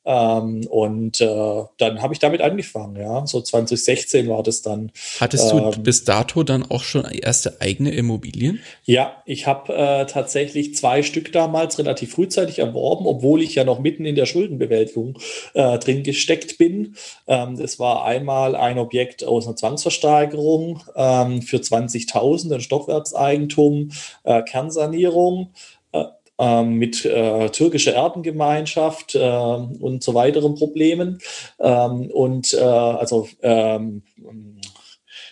Ähm, und äh, dann habe ich damit angefangen, ja. So 2016 war das dann. Hattest du ähm, bis dato dann auch schon erste eigene Immobilien? Ja, ich habe äh, tatsächlich zwei Stück damals relativ frühzeitig erworben, obwohl ich ja noch mitten in der Schuldenbewältigung äh, drin gesteckt bin. Ähm, das war einmal ein Objekt aus einer Zwangsversteigerung ähm, für 20.000, ein Stockwerkseigentum, äh, Kernsanierung mit äh, türkischer Erdengemeinschaft äh, und so weiteren Problemen. Ähm, und äh, also ähm,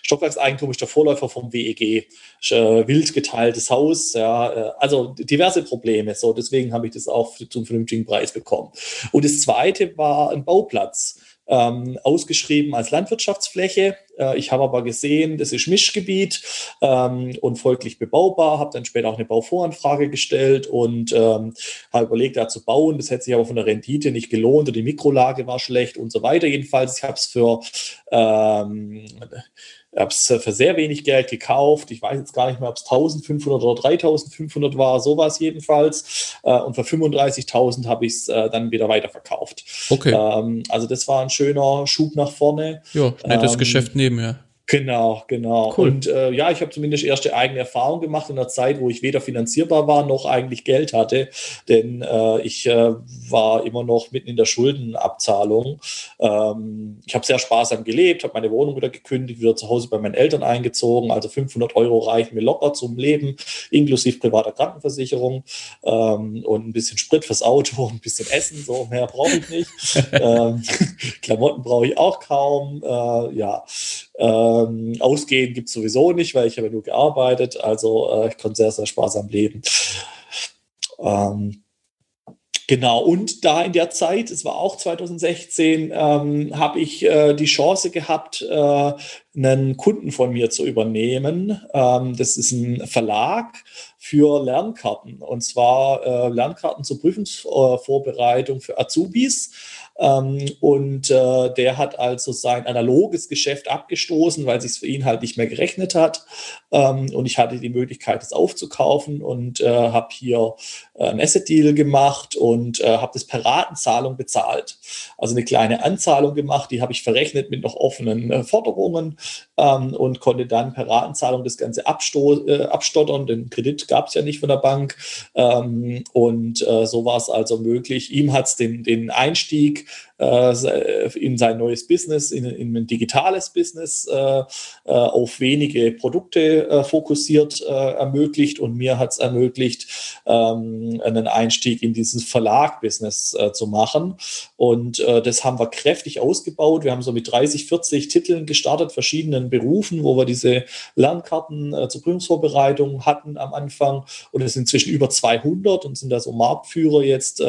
Stockwerkseigentum ist der Vorläufer vom WEG, äh, wild geteiltes Haus, ja, äh, also diverse Probleme. So, deswegen habe ich das auch zum vernünftigen Preis bekommen. Und das zweite war ein Bauplatz ähm, ausgeschrieben als Landwirtschaftsfläche. Äh, ich habe aber gesehen, das ist Mischgebiet ähm, und folglich bebaubar, habe dann später auch eine Bauvoranfrage gestellt und ähm, habe überlegt, da zu bauen. Das hätte sich aber von der Rendite nicht gelohnt und die Mikrolage war schlecht und so weiter. Jedenfalls, ich habe es für ähm, habe es für sehr wenig Geld gekauft. Ich weiß jetzt gar nicht mehr, ob es 1500 oder 3500 war, sowas jedenfalls. Äh, und für 35.000 habe ich es dann wieder weiterverkauft. Okay. Ähm, also das war ein schöner Schub nach vorne. Ja, nettes ähm, Geschäft nebenher. Genau, genau. Cool. Und äh, ja, ich habe zumindest erste eigene Erfahrung gemacht in einer Zeit, wo ich weder finanzierbar war noch eigentlich Geld hatte, denn äh, ich äh, war immer noch mitten in der Schuldenabzahlung. Ähm, ich habe sehr sparsam gelebt, habe meine Wohnung wieder gekündigt, wieder zu Hause bei meinen Eltern eingezogen. Also 500 Euro reichen mir locker zum Leben, inklusive privater Krankenversicherung ähm, und ein bisschen Sprit fürs Auto, ein bisschen Essen, so mehr brauche ich nicht. ähm, Klamotten brauche ich auch kaum. Äh, ja, ähm, ausgehen gibt es sowieso nicht, weil ich habe nur gearbeitet. Also äh, ich konnte sehr, sehr sparsam leben. Ähm, Genau, und da in der Zeit, es war auch 2016, ähm, habe ich äh, die Chance gehabt, äh, einen Kunden von mir zu übernehmen. Ähm, das ist ein Verlag für Lernkarten, und zwar äh, Lernkarten zur Prüfungsvorbereitung für Azubis. Ähm, und äh, der hat also sein analoges Geschäft abgestoßen, weil sich für ihn halt nicht mehr gerechnet hat. Ähm, und ich hatte die Möglichkeit, das aufzukaufen und äh, habe hier äh, ein Asset-Deal gemacht und äh, habe das per Ratenzahlung bezahlt. Also eine kleine Anzahlung gemacht, die habe ich verrechnet mit noch offenen äh, Forderungen ähm, und konnte dann per Ratenzahlung das Ganze äh, abstottern. Den Kredit gab es ja nicht von der Bank. Ähm, und so war es also möglich. Ihm hat es den, den Einstieg in sein neues Business, in, in ein digitales Business auf wenige Produkte fokussiert ermöglicht und mir hat es ermöglicht, ähm, einen Einstieg in dieses Verlag-Business zu machen. Und das haben wir kräftig ausgebaut. Wir haben so mit 30, 40 Titeln gestartet, verschiedenen Berufen, wo wir diese Lernkarten zur Prüfungsvorbereitung hatten am Anfang. Und es sind inzwischen über 200 und sind da so Marktführer jetzt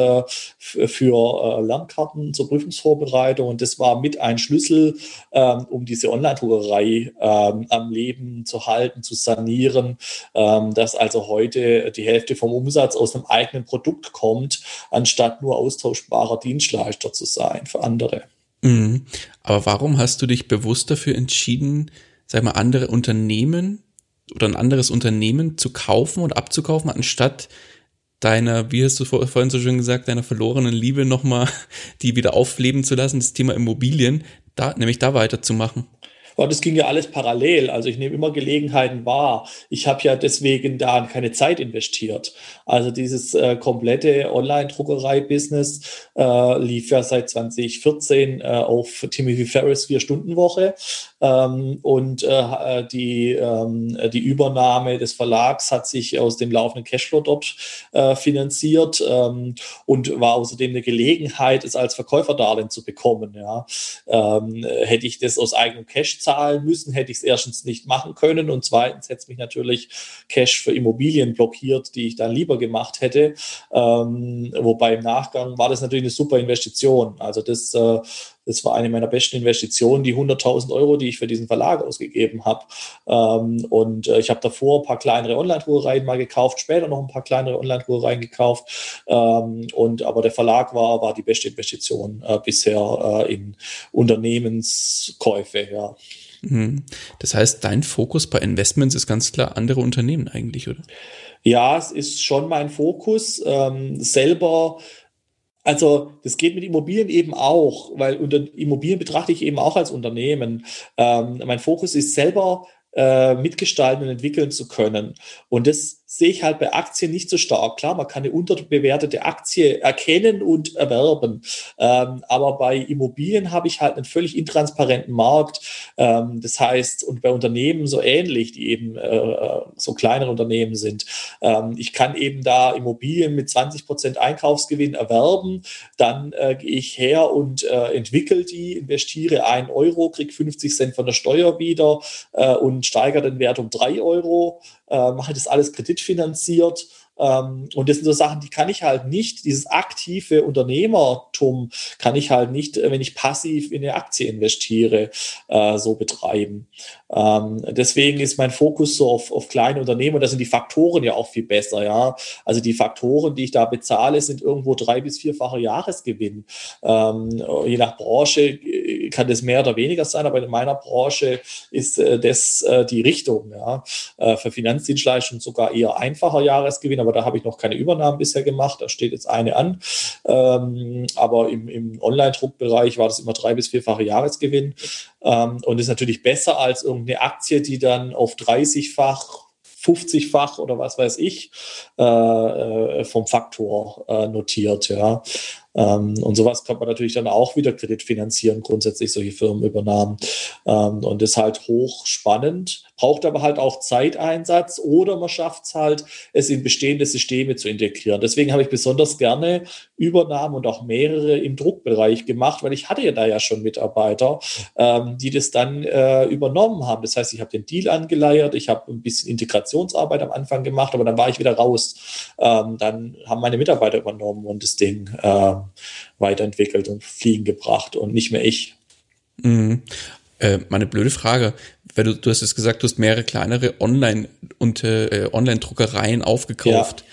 für Lernkarten zur Prüfungsvorbereitung. Prüfungsvorbereitung und das war mit ein Schlüssel, ähm, um diese Online-Druckerei ähm, am Leben zu halten, zu sanieren, ähm, dass also heute die Hälfte vom Umsatz aus einem eigenen Produkt kommt, anstatt nur austauschbarer Dienstleister zu sein für andere. Mhm. Aber warum hast du dich bewusst dafür entschieden, sag mal, andere Unternehmen oder ein anderes Unternehmen zu kaufen und abzukaufen, anstatt deiner, wie hast du vorhin so schön gesagt, deiner verlorenen Liebe nochmal, die wieder aufleben zu lassen, das Thema Immobilien, da, nämlich da weiterzumachen. Und das ging ja alles parallel. Also ich nehme immer Gelegenheiten wahr. Ich habe ja deswegen da keine Zeit investiert. Also dieses äh, komplette Online-Druckerei-Business äh, lief ja seit 2014 äh, auf Timothy Ferris Vier-Stunden-Woche. Ähm, und äh, die, ähm, die Übernahme des Verlags hat sich aus dem laufenden Cashflow dort äh, finanziert ähm, und war außerdem eine Gelegenheit, es als Verkäuferdarlehen zu bekommen. Ja. Ähm, hätte ich das aus eigenem Cash zahlen müssen, hätte ich es erstens nicht machen können und zweitens hätte es mich natürlich Cash für Immobilien blockiert, die ich dann lieber gemacht hätte. Ähm, wobei im Nachgang war das natürlich eine super Investition. Also das äh, das war eine meiner besten Investitionen, die 100.000 Euro, die ich für diesen Verlag ausgegeben habe. Ähm, und äh, ich habe davor ein paar kleinere Online-Druckereien mal gekauft, später noch ein paar kleinere Online-Druckereien gekauft. Ähm, und aber der Verlag war, war die beste Investition äh, bisher äh, in Unternehmenskäufe, ja. Mhm. Das heißt, dein Fokus bei Investments ist ganz klar andere Unternehmen eigentlich, oder? Ja, es ist schon mein Fokus. Ähm, selber also das geht mit Immobilien eben auch, weil unter Immobilien betrachte ich eben auch als Unternehmen. Ähm, mein Fokus ist selber äh, mitgestalten und entwickeln zu können. Und das sehe ich halt bei Aktien nicht so stark. Klar, man kann eine unterbewertete Aktie erkennen und erwerben. Ähm, aber bei Immobilien habe ich halt einen völlig intransparenten Markt. Ähm, das heißt, und bei Unternehmen so ähnlich, die eben äh, so kleinere Unternehmen sind. Ähm, ich kann eben da Immobilien mit 20 Prozent Einkaufsgewinn erwerben. Dann äh, gehe ich her und äh, entwickle die, investiere einen Euro, kriege 50 Cent von der Steuer wieder äh, und steigere den Wert um drei Euro äh, mache das alles kreditfinanziert ähm, und das sind so Sachen, die kann ich halt nicht, dieses aktive Unternehmertum kann ich halt nicht, wenn ich passiv in eine Aktie investiere, äh, so betreiben. Ähm, deswegen ist mein Fokus so auf, auf kleine Unternehmen und da sind die Faktoren ja auch viel besser, ja. Also die Faktoren, die ich da bezahle, sind irgendwo drei bis vierfacher Jahresgewinn. Ähm, je nach Branche äh, kann das mehr oder weniger sein, aber in meiner Branche ist äh, das äh, die Richtung, ja. Äh, für Finanzdienstleistungen sogar eher einfacher Jahresgewinn, aber da habe ich noch keine Übernahmen bisher gemacht. Da steht jetzt eine an. Ähm, aber im, im Online-Druckbereich war das immer drei- bis vierfache Jahresgewinn. Ähm, und ist natürlich besser als irgendeine Aktie, die dann auf 30-fach 50-fach oder was weiß ich äh, äh, vom Faktor äh, notiert. Ja. Ähm, und sowas kann man natürlich dann auch wieder kreditfinanzieren, grundsätzlich solche Firmenübernahmen. Ähm, und ist halt hochspannend, braucht aber halt auch Zeiteinsatz oder man schafft es halt, es in bestehende Systeme zu integrieren. Deswegen habe ich besonders gerne Übernahmen und auch mehrere im Druckbereich gemacht, weil ich hatte ja da ja schon Mitarbeiter, ähm, die das dann äh, übernommen haben. Das heißt, ich habe den Deal angeleiert, ich habe ein bisschen Integrationsarbeit am Anfang gemacht, aber dann war ich wieder raus. Ähm, dann haben meine Mitarbeiter übernommen und das Ding äh, weiterentwickelt und fliegen gebracht und nicht mehr ich. Mhm. Äh, meine blöde Frage, weil du, du hast es gesagt, du hast mehrere kleinere Online- und äh, Online-Druckereien aufgekauft.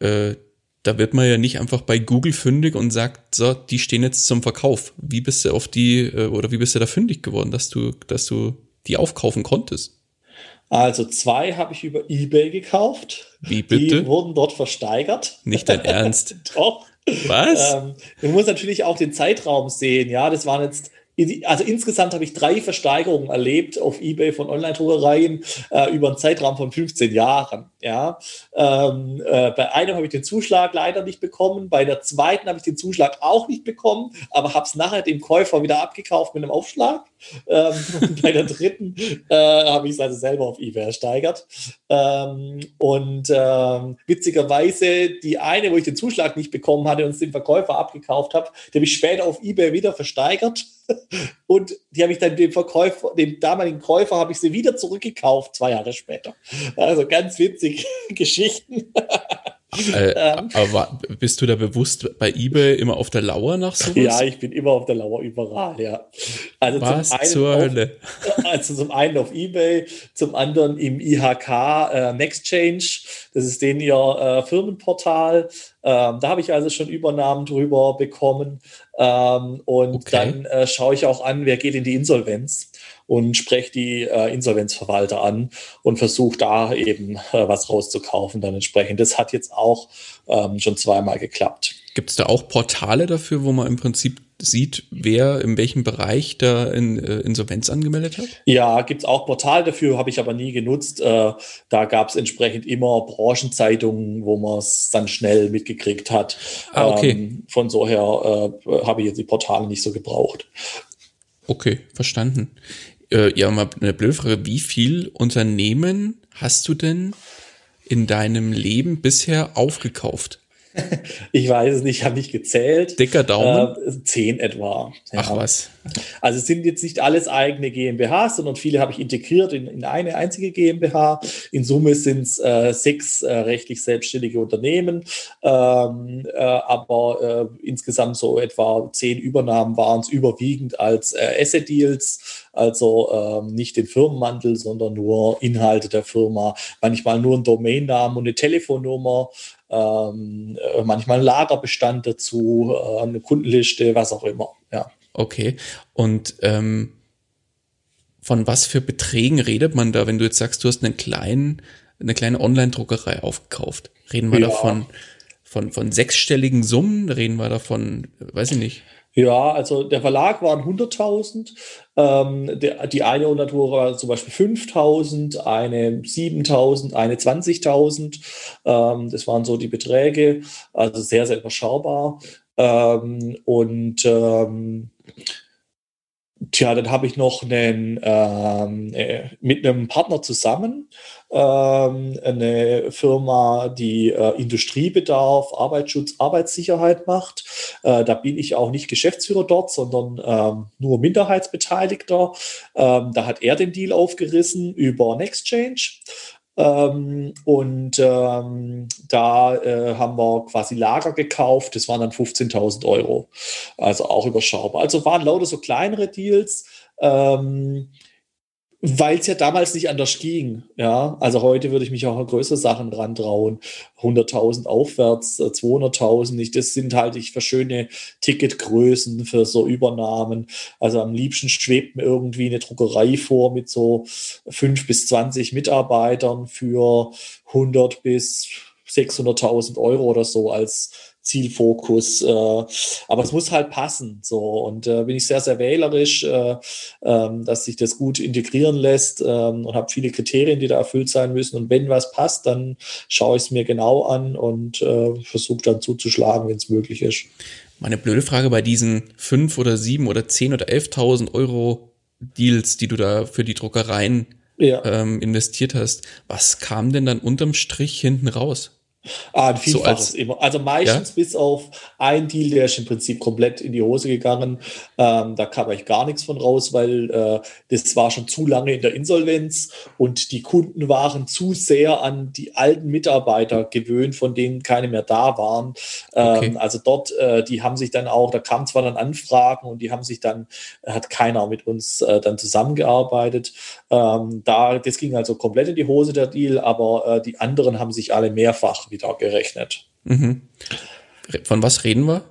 Ja. Äh, da wird man ja nicht einfach bei Google fündig und sagt, so, die stehen jetzt zum Verkauf. Wie bist du auf die, äh, oder wie bist du da fündig geworden, dass du, dass du die aufkaufen konntest? Also zwei habe ich über Ebay gekauft. Wie bitte? Die wurden dort versteigert. Nicht dein Ernst. Doch. Was? Ähm, man muss natürlich auch den Zeitraum sehen. Ja, das waren jetzt also insgesamt habe ich drei Versteigerungen erlebt auf eBay von Online-Druckereien äh, über einen Zeitraum von 15 Jahren. Ja, ähm, äh, bei einem habe ich den Zuschlag leider nicht bekommen, bei der zweiten habe ich den Zuschlag auch nicht bekommen, aber habe es nachher dem Käufer wieder abgekauft mit einem Aufschlag. Ähm, bei der dritten äh, habe ich es also selber auf eBay ersteigert. Ähm, und ähm, witzigerweise die eine, wo ich den Zuschlag nicht bekommen hatte und es dem Verkäufer abgekauft habe, die habe ich später auf eBay wieder versteigert und die habe ich dann dem Verkäufer, dem damaligen Käufer, habe ich sie wieder zurückgekauft, zwei Jahre später. Also ganz witzig Geschichten. Äh, ähm. aber bist du da bewusst bei eBay immer auf der Lauer nach sowas? Ja, ich bin immer auf der Lauer überall, ja. Also Was zum einen zur auf, Hölle? Also zum einen auf eBay, zum anderen im IHK äh, Nextchange, das ist den ihr äh, Firmenportal. Ähm, da habe ich also schon Übernahmen drüber bekommen. Ähm, und okay. dann äh, schaue ich auch an, wer geht in die Insolvenz und spreche die äh, Insolvenzverwalter an und versuche da eben äh, was rauszukaufen dann entsprechend. Das hat jetzt auch ähm, schon zweimal geklappt. Gibt es da auch Portale dafür, wo man im Prinzip sieht, wer in welchem Bereich da in, äh, Insolvenz angemeldet hat? Ja, gibt es auch Portale dafür, habe ich aber nie genutzt. Äh, da gab es entsprechend immer Branchenzeitungen, wo man es dann schnell mitgekriegt hat. Ah, okay. Ähm, von so her äh, habe ich jetzt die Portale nicht so gebraucht. Okay, verstanden. Äh, ja, mal eine blöde Frage. Wie viel Unternehmen hast du denn in deinem Leben bisher aufgekauft? Ich weiß es nicht, habe nicht gezählt. Dicker Daumen? Äh, zehn etwa. Ja. Ach was. Also es sind jetzt nicht alles eigene GmbHs, sondern viele habe ich integriert in, in eine einzige GmbH. In Summe sind es äh, sechs äh, rechtlich selbstständige Unternehmen, ähm, äh, aber äh, insgesamt so etwa zehn Übernahmen waren es überwiegend als äh, Asset-Deals, also ähm, nicht den Firmenmantel, sondern nur Inhalte der Firma, manchmal nur ein Domainnamen und eine Telefonnummer, ähm, äh, manchmal ein Lagerbestand dazu, äh, eine Kundenliste, was auch immer. Ja. Okay. Und ähm, von was für Beträgen redet man da, wenn du jetzt sagst, du hast einen kleinen, eine kleine Online-Druckerei aufgekauft? Reden wir ja. davon von, von sechsstelligen Summen? Reden wir davon, weiß ich nicht. Ja, also der Verlag waren 100.000, ähm, die eine Natur war zum Beispiel 5.000, eine 7.000, eine 20.000. Ähm, das waren so die Beträge, also sehr, sehr überschaubar. Ähm, und ähm, Tja, dann habe ich noch einen, ähm, äh, mit einem Partner zusammen ähm, eine Firma, die äh, Industriebedarf, Arbeitsschutz, Arbeitssicherheit macht. Äh, da bin ich auch nicht Geschäftsführer dort, sondern ähm, nur Minderheitsbeteiligter. Ähm, da hat er den Deal aufgerissen über Nextchange. Ähm, und ähm, da äh, haben wir quasi Lager gekauft. Das waren dann 15.000 Euro. Also auch überschaubar. Also waren lauter so kleinere Deals. Ähm, weil es ja damals nicht anders ging. Ja, also heute würde ich mich auch an größere Sachen rantrauen. 100.000 aufwärts, 200.000 nicht. Das sind halt ich für schöne Ticketgrößen für so Übernahmen. Also am liebsten schwebt mir irgendwie eine Druckerei vor mit so 5 bis 20 Mitarbeitern für 100 bis 600.000 Euro oder so als Zielfokus. Äh, aber es muss halt passen. So und äh, bin ich sehr, sehr wählerisch, äh, ähm, dass sich das gut integrieren lässt ähm, und habe viele Kriterien, die da erfüllt sein müssen. Und wenn was passt, dann schaue ich es mir genau an und äh, versuche dann zuzuschlagen, wenn es möglich ist. Meine blöde Frage bei diesen fünf oder sieben oder zehn oder elftausend Euro Deals, die du da für die Druckereien ja. ähm, investiert hast, was kam denn dann unterm Strich hinten raus? Ah, ein Vielfaches so immer. Also meistens ja? bis auf ein Deal, der ist im Prinzip komplett in die Hose gegangen. Ähm, da kam eigentlich gar nichts von raus, weil äh, das war schon zu lange in der Insolvenz und die Kunden waren zu sehr an die alten Mitarbeiter gewöhnt, von denen keine mehr da waren. Ähm, okay. Also dort, äh, die haben sich dann auch, da kamen zwar dann Anfragen und die haben sich dann, hat keiner mit uns äh, dann zusammengearbeitet. Ähm, da, das ging also komplett in die Hose, der Deal, aber äh, die anderen haben sich alle mehrfach wieder gerechnet. Mhm. Von was reden wir?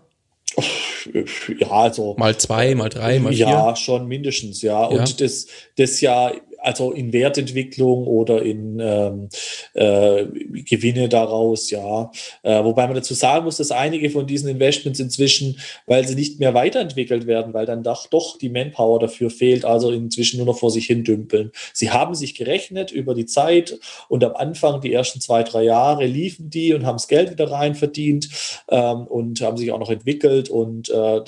Ja, also. Mal zwei, mal drei, mal vier. Ja, schon mindestens, ja. ja. Und das, das ja also in Wertentwicklung oder in ähm, äh, Gewinne daraus, ja. Äh, wobei man dazu sagen muss, dass einige von diesen Investments inzwischen, weil sie nicht mehr weiterentwickelt werden, weil dann doch, doch die Manpower dafür fehlt, also inzwischen nur noch vor sich hin dümpeln. Sie haben sich gerechnet über die Zeit und am Anfang, die ersten zwei, drei Jahre, liefen die und haben das Geld wieder rein verdient ähm, und haben sich auch noch entwickelt und äh,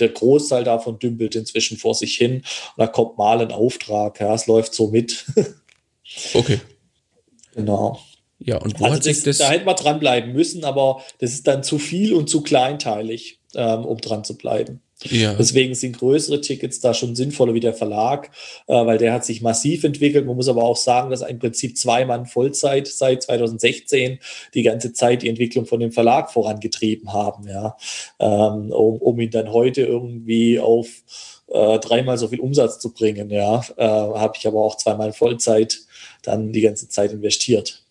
der Großteil davon dümpelt inzwischen vor sich hin und da kommt mal ein Auftrag. Ja, es läuft so mit. okay. Genau. Ja, und wo also hat das, sich das. Da hätten wir dranbleiben müssen, aber das ist dann zu viel und zu kleinteilig, ähm, um dran zu bleiben. Ja. Deswegen sind größere Tickets da schon sinnvoller wie der Verlag, äh, weil der hat sich massiv entwickelt. Man muss aber auch sagen, dass im Prinzip zwei Mann Vollzeit seit 2016 die ganze Zeit die Entwicklung von dem Verlag vorangetrieben haben, ja, ähm, um, um ihn dann heute irgendwie auf äh, dreimal so viel Umsatz zu bringen, ja, äh, habe ich aber auch zweimal Vollzeit dann die ganze Zeit investiert.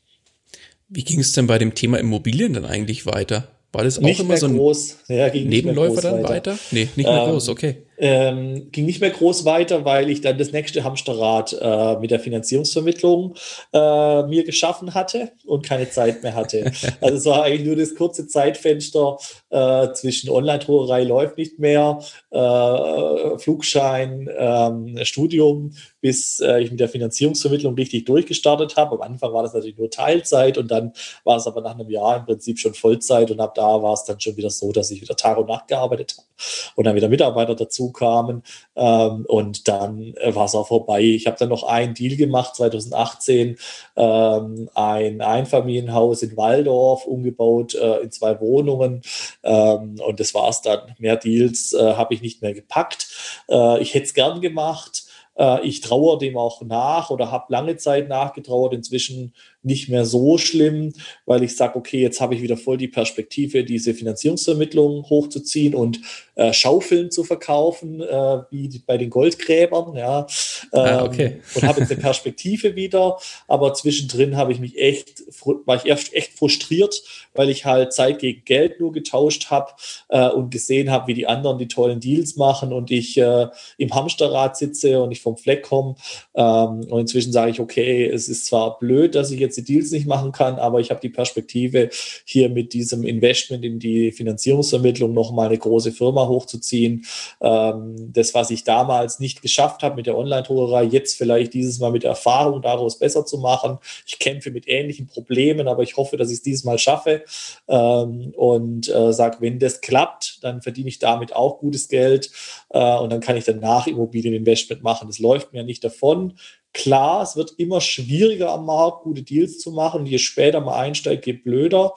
Wie ging es denn bei dem Thema Immobilien dann eigentlich weiter? War das auch nicht immer so ein groß. Ja, Nebenläufer dann weiter? weiter? Nee, nicht mehr ähm, groß, okay ähm, ging nicht mehr groß weiter, weil ich dann das nächste Hamsterrad äh, mit der Finanzierungsvermittlung äh, mir geschaffen hatte und keine Zeit mehr hatte. also es war eigentlich nur das kurze Zeitfenster äh, zwischen Online-Druckerei läuft nicht mehr, äh, Flugschein, ähm, Studium, bis äh, ich mit der Finanzierungsvermittlung richtig durchgestartet habe. Am Anfang war das natürlich nur Teilzeit und dann war es aber nach einem Jahr im Prinzip schon Vollzeit und ab da war es dann schon wieder so, dass ich wieder Tag und Nacht gearbeitet habe und dann wieder Mitarbeiter dazu kamen. Ähm, und dann äh, war es auch vorbei. Ich habe dann noch einen Deal gemacht, 2018, ähm, ein Einfamilienhaus in Waldorf, umgebaut äh, in zwei Wohnungen. Ähm, und das war es dann. Mehr Deals äh, habe ich nicht mehr gepackt. Äh, ich hätte es gern gemacht. Äh, ich traue dem auch nach oder habe lange Zeit nachgetrauert. Inzwischen nicht mehr so schlimm, weil ich sage, okay, jetzt habe ich wieder voll die Perspektive, diese Finanzierungsvermittlung hochzuziehen und äh, Schaufeln zu verkaufen, äh, wie bei den Goldgräbern, ja. Ah, ähm, ah, okay. und habe jetzt eine Perspektive wieder, aber zwischendrin habe ich mich echt, war ich echt, echt frustriert, weil ich halt Zeit gegen Geld nur getauscht habe äh, und gesehen habe, wie die anderen die tollen Deals machen und ich äh, im Hamsterrad sitze und ich vom Fleck komme. Ähm, und inzwischen sage ich, okay, es ist zwar blöd, dass ich jetzt jetzt die Deals nicht machen kann, aber ich habe die Perspektive, hier mit diesem Investment in die Finanzierungsvermittlung nochmal eine große Firma hochzuziehen. Ähm, das, was ich damals nicht geschafft habe mit der Online-Druckerei, jetzt vielleicht dieses Mal mit Erfahrung daraus besser zu machen. Ich kämpfe mit ähnlichen Problemen, aber ich hoffe, dass ich es dieses Mal schaffe ähm, und äh, sage, wenn das klappt, dann verdiene ich damit auch gutes Geld äh, und dann kann ich danach Immobilieninvestment machen. Das läuft mir nicht davon. Klar, es wird immer schwieriger am Markt, gute Deals zu machen. Je später man einsteigt, je blöder.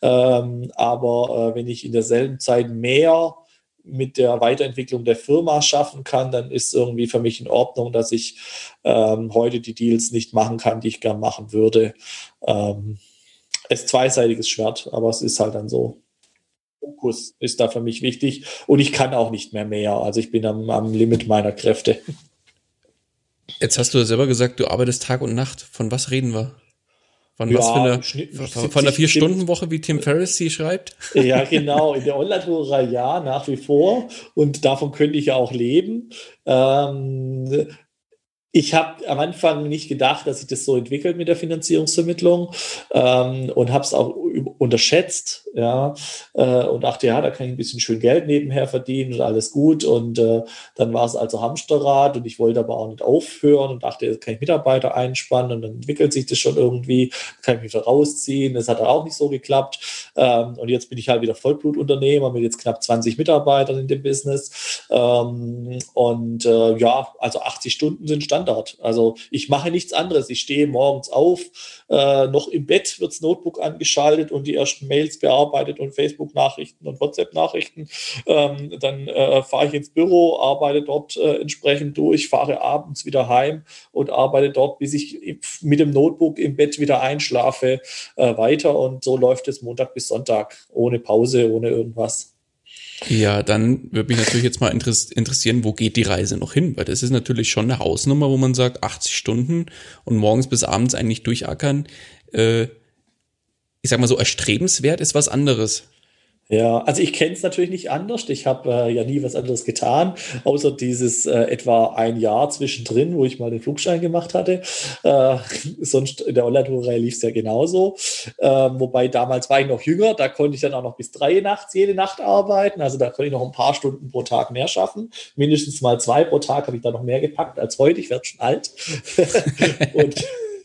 Ähm, aber äh, wenn ich in derselben Zeit mehr mit der Weiterentwicklung der Firma schaffen kann, dann ist irgendwie für mich in Ordnung, dass ich ähm, heute die Deals nicht machen kann, die ich gern machen würde. Ähm, es ist zweiseitiges Schwert, aber es ist halt dann so. Fokus ist da für mich wichtig und ich kann auch nicht mehr mehr. Also ich bin am, am Limit meiner Kräfte. Jetzt hast du ja selber gesagt, du arbeitest Tag und Nacht. Von was reden wir? Von ja, was für eine, von, von der Vier-Stunden-Woche, wie Tim Ferriss sie schreibt? Ja, genau. In der Online-Druckerei ja, nach wie vor. Und davon könnte ich ja auch leben. Ähm, ich habe am Anfang nicht gedacht, dass sich das so entwickelt mit der Finanzierungsvermittlung ähm, und habe es auch unterschätzt, ja, äh, und dachte, ja, da kann ich ein bisschen schön Geld nebenher verdienen und alles gut. Und äh, dann war es also Hamsterrad und ich wollte aber auch nicht aufhören und dachte, jetzt kann ich Mitarbeiter einspannen und dann entwickelt sich das schon irgendwie, kann ich mich wieder rausziehen. Das hat auch nicht so geklappt. Ähm, und jetzt bin ich halt wieder Vollblutunternehmer mit jetzt knapp 20 Mitarbeitern in dem Business. Ähm, und äh, ja, also 80 Stunden sind Stand Standard. Also ich mache nichts anderes. Ich stehe morgens auf, äh, noch im Bett wird das Notebook angeschaltet und die ersten Mails bearbeitet und Facebook-Nachrichten und WhatsApp-Nachrichten. Ähm, dann äh, fahre ich ins Büro, arbeite dort äh, entsprechend durch, fahre abends wieder heim und arbeite dort, bis ich mit dem Notebook im Bett wieder einschlafe, äh, weiter. Und so läuft es Montag bis Sonntag, ohne Pause, ohne irgendwas. Ja, dann würde mich natürlich jetzt mal interessieren, wo geht die Reise noch hin? Weil das ist natürlich schon eine Hausnummer, wo man sagt, 80 Stunden und morgens bis abends eigentlich durchackern. Äh, ich sag mal so, erstrebenswert ist was anderes. Ja, also ich kenne es natürlich nicht anders. Ich habe äh, ja nie was anderes getan, außer dieses äh, etwa ein Jahr zwischendrin, wo ich mal den Flugschein gemacht hatte. Äh, sonst in der Online-Tourreihe lief es ja genauso. Ähm, wobei damals war ich noch jünger, da konnte ich dann auch noch bis drei nachts jede Nacht arbeiten. Also da konnte ich noch ein paar Stunden pro Tag mehr schaffen. Mindestens mal zwei pro Tag habe ich da noch mehr gepackt als heute. Ich werde schon alt. Und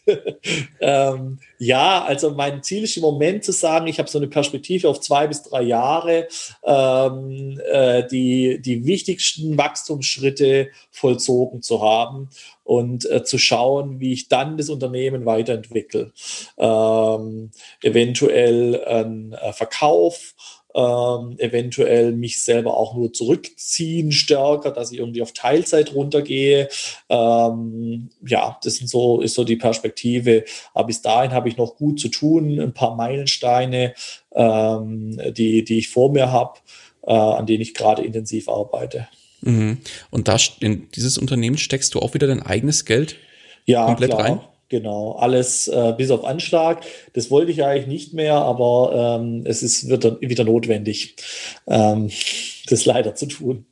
ähm, ja, also mein Ziel ist im Moment zu sagen, ich habe so eine Perspektive auf zwei bis drei Jahre, ähm, äh, die, die wichtigsten Wachstumsschritte vollzogen zu haben und äh, zu schauen, wie ich dann das Unternehmen weiterentwickle. Ähm, eventuell ein äh, Verkauf ähm, eventuell mich selber auch nur zurückziehen stärker, dass ich irgendwie auf Teilzeit runtergehe. Ähm, ja, das sind so, ist so die Perspektive. Aber bis dahin habe ich noch gut zu tun, ein paar Meilensteine, ähm, die, die ich vor mir habe, äh, an denen ich gerade intensiv arbeite. Mhm. Und da in dieses Unternehmen steckst du auch wieder dein eigenes Geld ja, komplett klar. rein? Genau, alles äh, bis auf Anschlag. Das wollte ich eigentlich nicht mehr, aber ähm, es ist, wird dann wieder notwendig, ähm, das leider zu tun.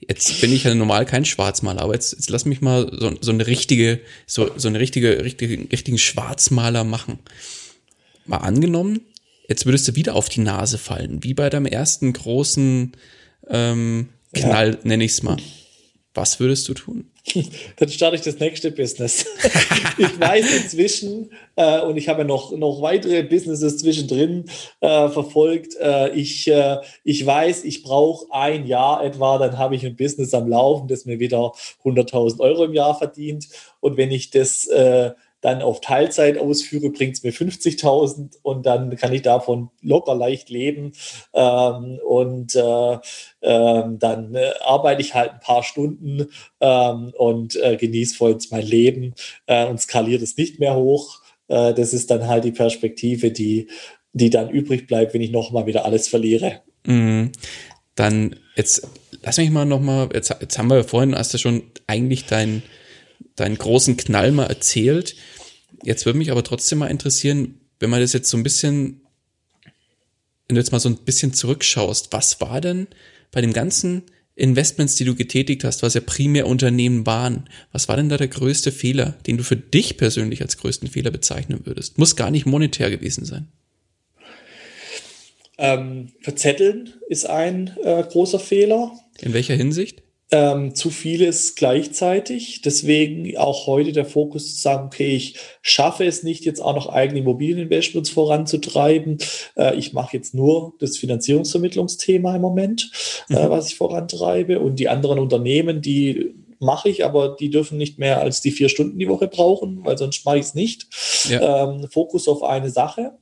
Jetzt bin ich ja normal kein Schwarzmaler, aber jetzt, jetzt lass mich mal so, so eine richtige, so, so eine richtige, richtige, richtigen Schwarzmaler machen. Mal angenommen, jetzt würdest du wieder auf die Nase fallen, wie bei deinem ersten großen ähm, Knall, ja. nenne ich es mal. Was würdest du tun? Dann starte ich das nächste Business. ich weiß inzwischen, äh, und ich habe noch, noch weitere Businesses zwischendrin äh, verfolgt, äh, ich, äh, ich weiß, ich brauche ein Jahr etwa, dann habe ich ein Business am Laufen, das mir wieder 100.000 Euro im Jahr verdient. Und wenn ich das äh, dann auf Teilzeit ausführe, bringt es mir 50.000 und dann kann ich davon locker leicht leben. Ähm, und äh, ähm, dann äh, arbeite ich halt ein paar Stunden ähm, und äh, genieße voll mein Leben äh, und skaliere es nicht mehr hoch. Äh, das ist dann halt die Perspektive, die, die dann übrig bleibt, wenn ich nochmal wieder alles verliere. Mhm. Dann jetzt lass mich mal nochmal, jetzt, jetzt haben wir vorhin, hast du schon eigentlich deinen deinen großen Knall mal erzählt. Jetzt würde mich aber trotzdem mal interessieren, wenn man das jetzt so ein bisschen, wenn du jetzt mal so ein bisschen zurückschaust, was war denn bei den ganzen Investments, die du getätigt hast, was ja primär Unternehmen waren, was war denn da der größte Fehler, den du für dich persönlich als größten Fehler bezeichnen würdest? Muss gar nicht monetär gewesen sein. Ähm, verzetteln ist ein äh, großer Fehler. In welcher Hinsicht? Ähm, zu vieles gleichzeitig. Deswegen auch heute der Fokus zu sagen, okay, ich schaffe es nicht, jetzt auch noch eigene Immobilieninvestments voranzutreiben. Äh, ich mache jetzt nur das Finanzierungsvermittlungsthema im Moment, äh, mhm. äh, was ich vorantreibe. Und die anderen Unternehmen, die mache ich, aber die dürfen nicht mehr als die vier Stunden die Woche brauchen, weil sonst mache ich es nicht. Ja. Ähm, Fokus auf eine Sache.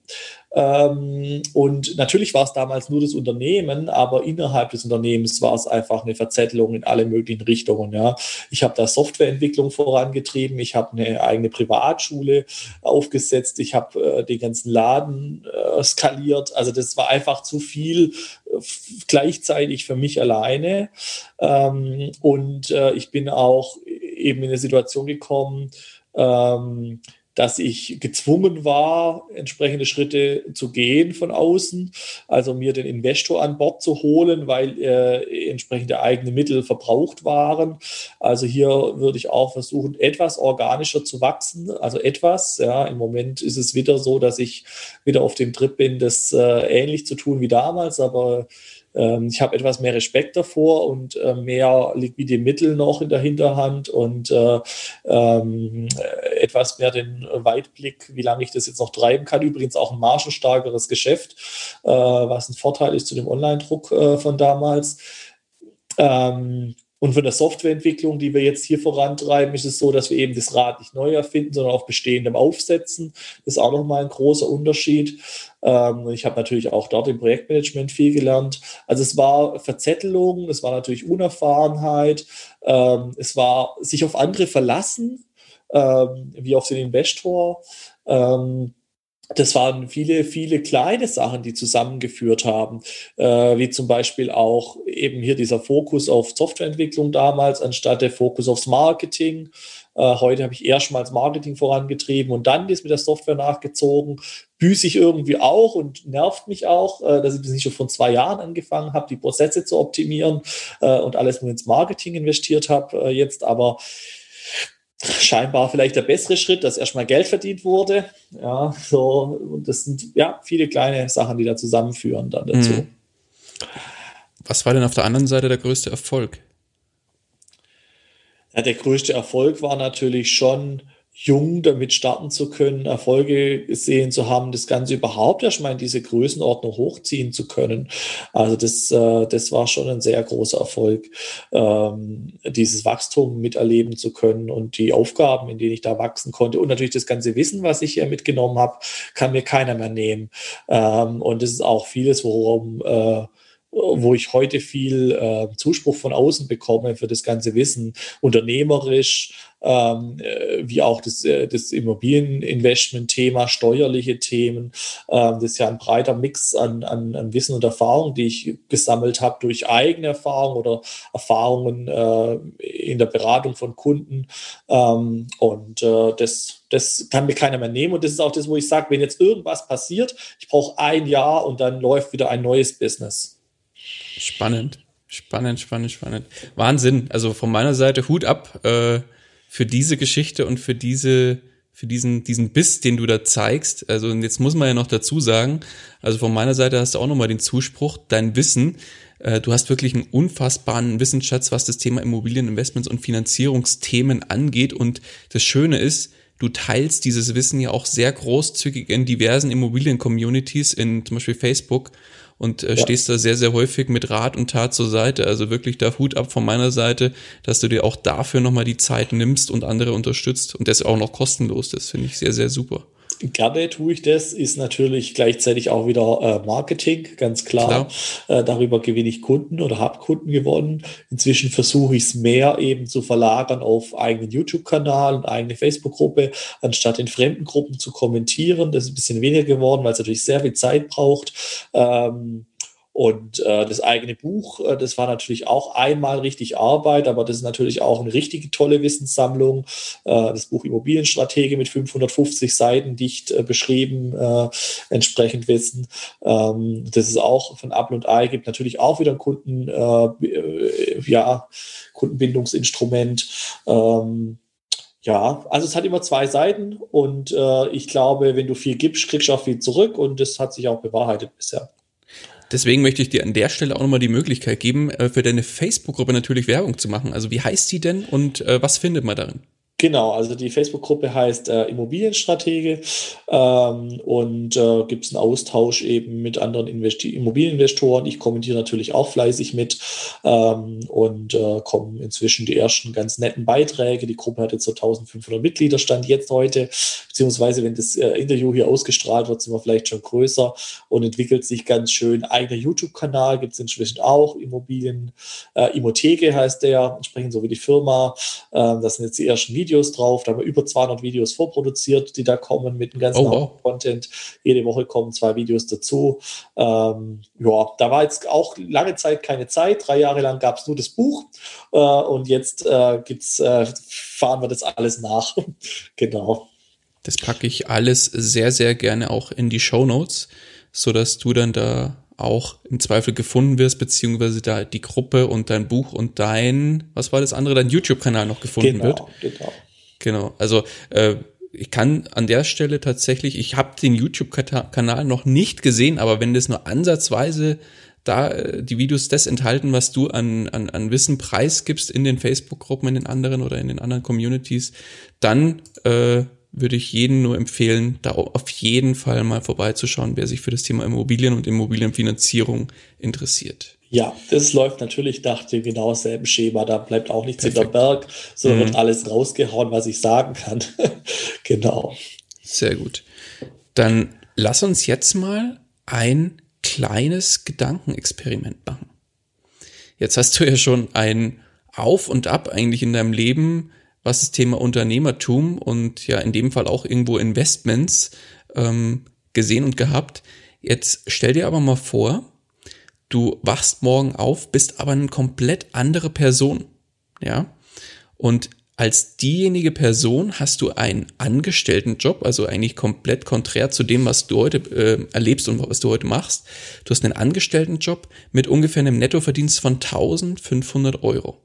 Ähm, und natürlich war es damals nur das Unternehmen, aber innerhalb des Unternehmens war es einfach eine Verzettelung in alle möglichen Richtungen. Ja. Ich habe da Softwareentwicklung vorangetrieben, ich habe eine eigene Privatschule aufgesetzt, ich habe äh, den ganzen Laden äh, skaliert. Also das war einfach zu viel äh, gleichzeitig für mich alleine. Ähm, und äh, ich bin auch eben in eine Situation gekommen, ähm, dass ich gezwungen war, entsprechende Schritte zu gehen von außen, also mir den Investor an Bord zu holen, weil äh, entsprechende eigene Mittel verbraucht waren. Also hier würde ich auch versuchen, etwas organischer zu wachsen, also etwas. Ja, im Moment ist es wieder so, dass ich wieder auf dem Trip bin, das äh, ähnlich zu tun wie damals, aber ähm, ich habe etwas mehr Respekt davor und äh, mehr liquide Mittel noch in der Hinterhand und äh, ähm, etwas mehr den Weitblick, wie lange ich das jetzt noch treiben kann. Übrigens auch ein margenstarkeres Geschäft, äh, was ein Vorteil ist zu dem Online-Druck äh, von damals. Ähm, und von der Softwareentwicklung, die wir jetzt hier vorantreiben, ist es so, dass wir eben das Rad nicht neu erfinden, sondern auf bestehendem aufsetzen. Das ist auch nochmal ein großer Unterschied. Ähm, ich habe natürlich auch dort im Projektmanagement viel gelernt. Also es war Verzettelung, es war natürlich Unerfahrenheit, ähm, es war sich auf andere verlassen, ähm, wie auf den Investor das waren viele, viele kleine Sachen, die zusammengeführt haben, äh, wie zum Beispiel auch eben hier dieser Fokus auf Softwareentwicklung damals, anstatt der Fokus aufs Marketing. Äh, heute habe ich erstmals Marketing vorangetrieben und dann ist mit der Software nachgezogen. Büße ich irgendwie auch und nervt mich auch, äh, dass ich das nicht schon vor zwei Jahren angefangen habe, die Prozesse zu optimieren äh, und alles nur ins Marketing investiert habe äh, jetzt, aber scheinbar vielleicht der bessere Schritt, dass erstmal Geld verdient wurde. Ja, so, und das sind ja viele kleine Sachen, die da zusammenführen dann dazu. Mhm. Was war denn auf der anderen Seite der größte Erfolg? Ja, der größte Erfolg war natürlich schon jung damit starten zu können, Erfolge gesehen zu haben, das Ganze überhaupt erstmal in diese Größenordnung hochziehen zu können. Also das, äh, das war schon ein sehr großer Erfolg, ähm, dieses Wachstum miterleben zu können und die Aufgaben, in denen ich da wachsen konnte und natürlich das ganze Wissen, was ich hier mitgenommen habe, kann mir keiner mehr nehmen. Ähm, und das ist auch vieles, worum äh, wo ich heute viel äh, Zuspruch von außen bekomme für das ganze Wissen, unternehmerisch, ähm, äh, wie auch das, äh, das Immobilieninvestment-Thema, steuerliche Themen. Ähm, das ist ja ein breiter Mix an, an, an Wissen und Erfahrung, die ich gesammelt habe durch eigene Erfahrungen oder Erfahrungen äh, in der Beratung von Kunden. Ähm, und äh, das, das kann mir keiner mehr nehmen. Und das ist auch das, wo ich sage, wenn jetzt irgendwas passiert, ich brauche ein Jahr und dann läuft wieder ein neues Business. Spannend, spannend, spannend, spannend. Wahnsinn. Also von meiner Seite Hut ab äh, für diese Geschichte und für diese für diesen, diesen Biss, den du da zeigst. Also und jetzt muss man ja noch dazu sagen, also von meiner Seite hast du auch nochmal den Zuspruch, dein Wissen, äh, du hast wirklich einen unfassbaren Wissensschatz, was das Thema Immobilieninvestments und Finanzierungsthemen angeht. Und das Schöne ist, du teilst dieses Wissen ja auch sehr großzügig in diversen Immobilien-Communities, in zum Beispiel Facebook und äh, ja. stehst da sehr, sehr häufig mit Rat und Tat zur Seite. Also wirklich da Hut ab von meiner Seite, dass du dir auch dafür nochmal die Zeit nimmst und andere unterstützt und das auch noch kostenlos. Das finde ich sehr, sehr super gerne tue ich das, ist natürlich gleichzeitig auch wieder äh, Marketing, ganz klar. Äh, darüber gewinne ich Kunden oder habe Kunden gewonnen. Inzwischen versuche ich es mehr eben zu verlagern auf eigenen YouTube-Kanal und eigene Facebook-Gruppe, anstatt in fremden Gruppen zu kommentieren. Das ist ein bisschen weniger geworden, weil es natürlich sehr viel Zeit braucht. Ähm, und äh, das eigene Buch, äh, das war natürlich auch einmal richtig Arbeit, aber das ist natürlich auch eine richtige tolle Wissenssammlung. Äh, das Buch Immobilienstratege mit 550 Seiten dicht äh, beschrieben, äh, entsprechend Wissen. Ähm, das ist auch von Apple und Ei, gibt natürlich auch wieder ein Kunden, äh, äh, ja, Kundenbindungsinstrument. Ähm, ja, also es hat immer zwei Seiten und äh, ich glaube, wenn du viel gibst, kriegst du auch viel zurück und das hat sich auch bewahrheitet bisher. Deswegen möchte ich dir an der Stelle auch nochmal die Möglichkeit geben, äh, für deine Facebook-Gruppe natürlich Werbung zu machen. Also wie heißt sie denn und äh, was findet man darin? Genau, also die Facebook-Gruppe heißt äh, Immobilienstratege ähm, und äh, gibt es einen Austausch eben mit anderen Investi Immobilieninvestoren. Ich kommentiere natürlich auch fleißig mit ähm, und äh, kommen inzwischen die ersten ganz netten Beiträge. Die Gruppe hat jetzt so 1500 Mitglieder, stand jetzt heute, beziehungsweise wenn das äh, Interview hier ausgestrahlt wird, sind wir vielleicht schon größer und entwickelt sich ganz schön. Eigener YouTube-Kanal gibt es inzwischen auch, Immobilien, äh, Immotheke heißt der, entsprechend so wie die Firma. Ähm, das sind jetzt die ersten Videos Videos drauf. Da haben wir über 200 Videos vorproduziert, die da kommen mit dem ganzen oh, wow. Content. Jede Woche kommen zwei Videos dazu. Ähm, ja, da war jetzt auch lange Zeit keine Zeit. Drei Jahre lang gab es nur das Buch äh, und jetzt äh, gibt's, äh, fahren wir das alles nach. genau. Das packe ich alles sehr, sehr gerne auch in die Show Notes, so dass du dann da auch im Zweifel gefunden wirst, beziehungsweise da die Gruppe und dein Buch und dein, was war das andere, dein YouTube-Kanal noch gefunden genau, wird. Genau. Genau. Also äh, ich kann an der Stelle tatsächlich, ich habe den YouTube-Kanal noch nicht gesehen, aber wenn das nur ansatzweise da äh, die Videos das enthalten, was du an, an, an Wissen preisgibst in den Facebook-Gruppen, in den anderen oder in den anderen Communities, dann äh, würde ich jeden nur empfehlen, da auf jeden Fall mal vorbeizuschauen, wer sich für das Thema Immobilien und Immobilienfinanzierung interessiert. Ja, das läuft natürlich nach dem genau selben Schema. Da bleibt auch nichts Perfekt. hinter Berg, sondern mhm. wird alles rausgehauen, was ich sagen kann. genau. Sehr gut. Dann lass uns jetzt mal ein kleines Gedankenexperiment machen. Jetzt hast du ja schon ein Auf und Ab eigentlich in deinem Leben was das Thema Unternehmertum und ja in dem Fall auch irgendwo Investments ähm, gesehen und gehabt. Jetzt stell dir aber mal vor, du wachst morgen auf, bist aber eine komplett andere Person, ja, und als diejenige Person hast du einen Angestelltenjob, also eigentlich komplett konträr zu dem, was du heute äh, erlebst und was du heute machst. Du hast einen Angestelltenjob mit ungefähr einem Nettoverdienst von 1500 Euro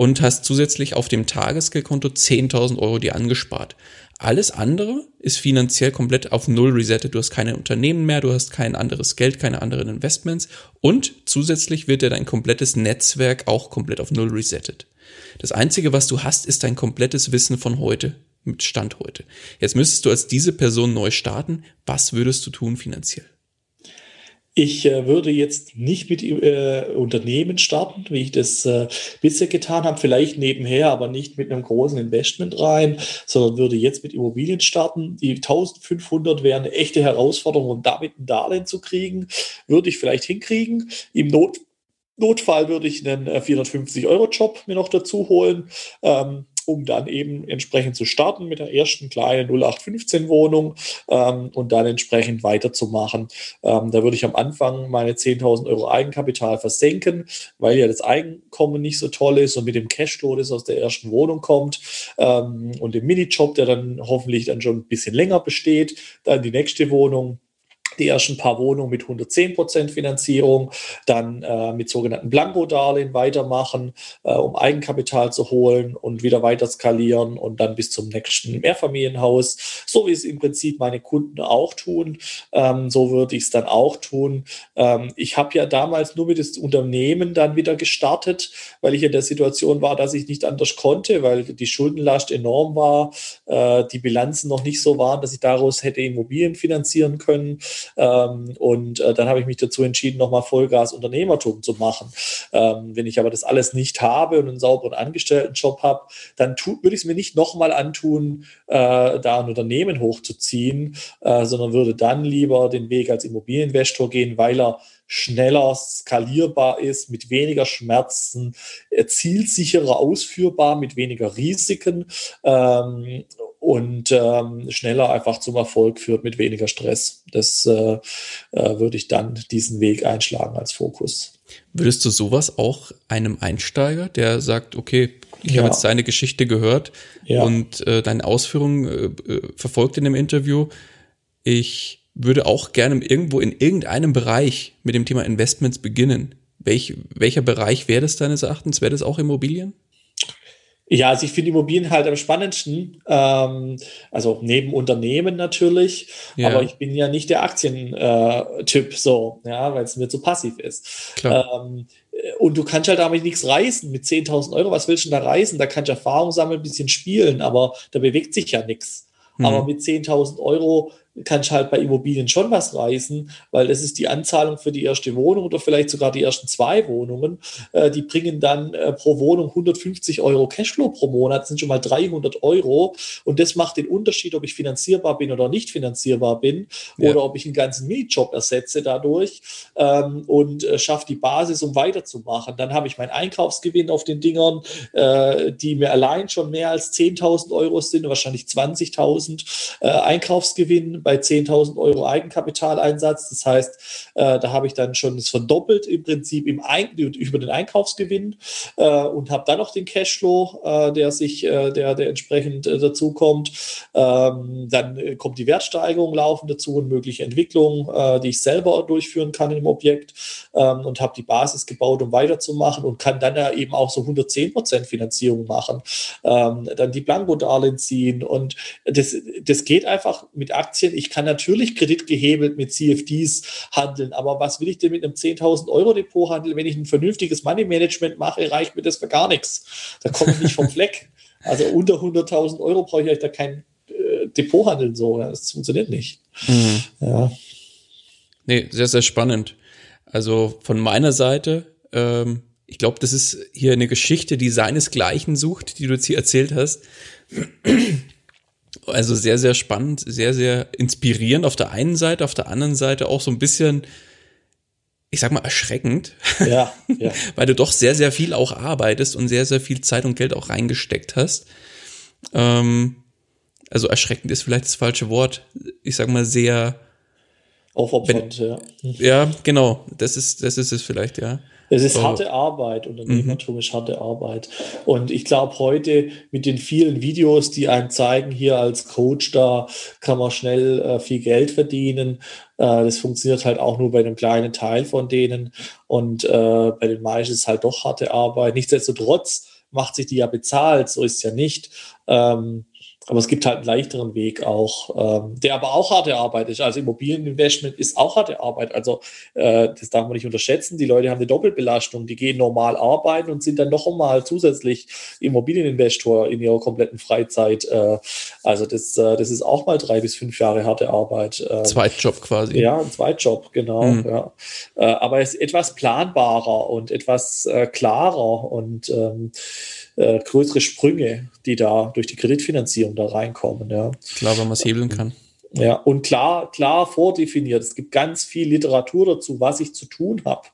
und hast zusätzlich auf dem Tagesgeldkonto 10.000 Euro dir angespart. Alles andere ist finanziell komplett auf Null resettet. Du hast keine Unternehmen mehr, du hast kein anderes Geld, keine anderen Investments und zusätzlich wird dir dein komplettes Netzwerk auch komplett auf Null resettet. Das Einzige, was du hast, ist dein komplettes Wissen von heute, mit Stand heute. Jetzt müsstest du als diese Person neu starten. Was würdest du tun finanziell? Ich äh, würde jetzt nicht mit äh, Unternehmen starten, wie ich das äh, bisher getan habe, vielleicht nebenher, aber nicht mit einem großen Investment rein, sondern würde jetzt mit Immobilien starten. Die 1500 wäre eine echte Herausforderung, um damit ein Darlehen zu kriegen. Würde ich vielleicht hinkriegen. Im Not Notfall würde ich einen 450-Euro-Job äh, mir noch dazu holen. Ähm, um dann eben entsprechend zu starten mit der ersten kleinen 0815-Wohnung ähm, und dann entsprechend weiterzumachen. Ähm, da würde ich am Anfang meine 10.000 Euro Eigenkapital versenken, weil ja das Einkommen nicht so toll ist und mit dem Cashflow, das aus der ersten Wohnung kommt ähm, und dem Minijob, der dann hoffentlich dann schon ein bisschen länger besteht, dann die nächste Wohnung die ersten paar Wohnungen mit 110% Finanzierung, dann äh, mit sogenannten Blanko-Darlehen weitermachen, äh, um Eigenkapital zu holen und wieder weiter skalieren und dann bis zum nächsten Mehrfamilienhaus, so wie es im Prinzip meine Kunden auch tun. Ähm, so würde ich es dann auch tun. Ähm, ich habe ja damals nur mit dem Unternehmen dann wieder gestartet, weil ich in der Situation war, dass ich nicht anders konnte, weil die Schuldenlast enorm war, äh, die Bilanzen noch nicht so waren, dass ich daraus hätte Immobilien finanzieren können. Ähm, und äh, dann habe ich mich dazu entschieden, nochmal Vollgas Unternehmertum zu machen. Ähm, wenn ich aber das alles nicht habe und einen sauberen Angestelltenjob habe, dann würde ich es mir nicht nochmal antun, äh, da ein Unternehmen hochzuziehen, äh, sondern würde dann lieber den Weg als Immobilieninvestor gehen, weil er schneller skalierbar ist, mit weniger Schmerzen, äh, zielsicherer ausführbar, mit weniger Risiken ähm, und ähm, schneller einfach zum Erfolg führt mit weniger Stress. Das äh, äh, würde ich dann diesen Weg einschlagen als Fokus. Würdest du sowas auch einem Einsteiger, der sagt, okay, ich ja. habe jetzt deine Geschichte gehört ja. und äh, deine Ausführungen äh, äh, verfolgt in dem Interview, ich würde auch gerne irgendwo in irgendeinem Bereich mit dem Thema Investments beginnen. Welch, welcher Bereich wäre das deines Erachtens? Wäre das auch Immobilien? Ja, also ich finde Immobilien halt am spannendsten. Ähm, also neben Unternehmen natürlich, ja. aber ich bin ja nicht der Aktientyp so, ja, weil es mir zu passiv ist. Ähm, und du kannst halt damit nichts reißen. Mit 10.000 Euro, was willst du denn da reißen? Da kannst du Erfahrung sammeln, ein bisschen spielen, aber da bewegt sich ja nichts. Mhm. Aber mit 10.000 Euro kannst halt bei Immobilien schon was reißen, weil das ist die Anzahlung für die erste Wohnung oder vielleicht sogar die ersten zwei Wohnungen. Äh, die bringen dann äh, pro Wohnung 150 Euro Cashflow pro Monat, das sind schon mal 300 Euro. Und das macht den Unterschied, ob ich finanzierbar bin oder nicht finanzierbar bin ja. oder ob ich einen ganzen Mietjob ersetze dadurch ähm, und äh, schaffe die Basis, um weiterzumachen. Dann habe ich meinen Einkaufsgewinn auf den Dingern, äh, die mir allein schon mehr als 10.000 Euro sind, wahrscheinlich 20.000 äh, Einkaufsgewinn bei 10.000 Euro Eigenkapitaleinsatz. Das heißt, äh, da habe ich dann schon das verdoppelt im Prinzip im Ein über den Einkaufsgewinn äh, und habe dann noch den Cashflow, äh, der sich, äh, der, der entsprechend äh, dazu kommt. Ähm, dann äh, kommt die Wertsteigerung laufen dazu und mögliche Entwicklungen, die ich selber durchführen kann im Objekt ähm, und habe die Basis gebaut, um weiterzumachen und kann dann ja eben auch so 110 Prozent Finanzierung machen, ähm, dann die Blanko-Darlehen ziehen und das, das geht einfach mit Aktien. Ich kann natürlich kreditgehebelt mit CFDs handeln, aber was will ich denn mit einem 10.000 Euro Depot handeln, wenn ich ein vernünftiges Money Management mache, reicht mir das für gar nichts. Da komme ich nicht vom Fleck. Also unter 100.000 Euro brauche ich euch da kein äh, Depot handeln, so. Das funktioniert nicht. Mhm. Ja. Nee, sehr, sehr spannend. Also von meiner Seite, ähm, ich glaube, das ist hier eine Geschichte, die seinesgleichen sucht, die du jetzt hier erzählt hast. Also sehr, sehr spannend, sehr, sehr inspirierend auf der einen Seite, auf der anderen Seite auch so ein bisschen, ich sag mal, erschreckend. Ja, ja. Weil du doch sehr, sehr viel auch arbeitest und sehr, sehr viel Zeit und Geld auch reingesteckt hast. Ähm, also erschreckend ist vielleicht das falsche Wort. Ich sag mal sehr, Aufopfernd, ja. Ja, genau. Das ist, das ist es vielleicht, ja. Es ist harte Arbeit, Unternehmertum mhm. ist harte Arbeit. Und ich glaube, heute mit den vielen Videos, die einem zeigen, hier als Coach, da kann man schnell äh, viel Geld verdienen. Äh, das funktioniert halt auch nur bei einem kleinen Teil von denen. Und äh, bei den meisten ist es halt doch harte Arbeit. Nichtsdestotrotz macht sich die ja bezahlt, so ist es ja nicht. Ähm, aber es gibt halt einen leichteren Weg auch, ähm, der aber auch harte Arbeit ist. Also Immobilieninvestment ist auch harte Arbeit. Also äh, das darf man nicht unterschätzen. Die Leute haben eine Doppelbelastung. Die gehen normal arbeiten und sind dann noch einmal zusätzlich Immobilieninvestor in ihrer kompletten Freizeit. Äh, also das, äh, das ist auch mal drei bis fünf Jahre harte Arbeit. Ähm, Zweitjob quasi. Ja, ein Zweitjob, genau. Mhm. Ja. Äh, aber es ist etwas planbarer und etwas äh, klarer und ähm, äh, größere Sprünge, die da durch die Kreditfinanzierung da reinkommen. Ja. Klar, wenn man es hebeln kann. Ja, und klar, klar vordefiniert. Es gibt ganz viel Literatur dazu, was ich zu tun habe.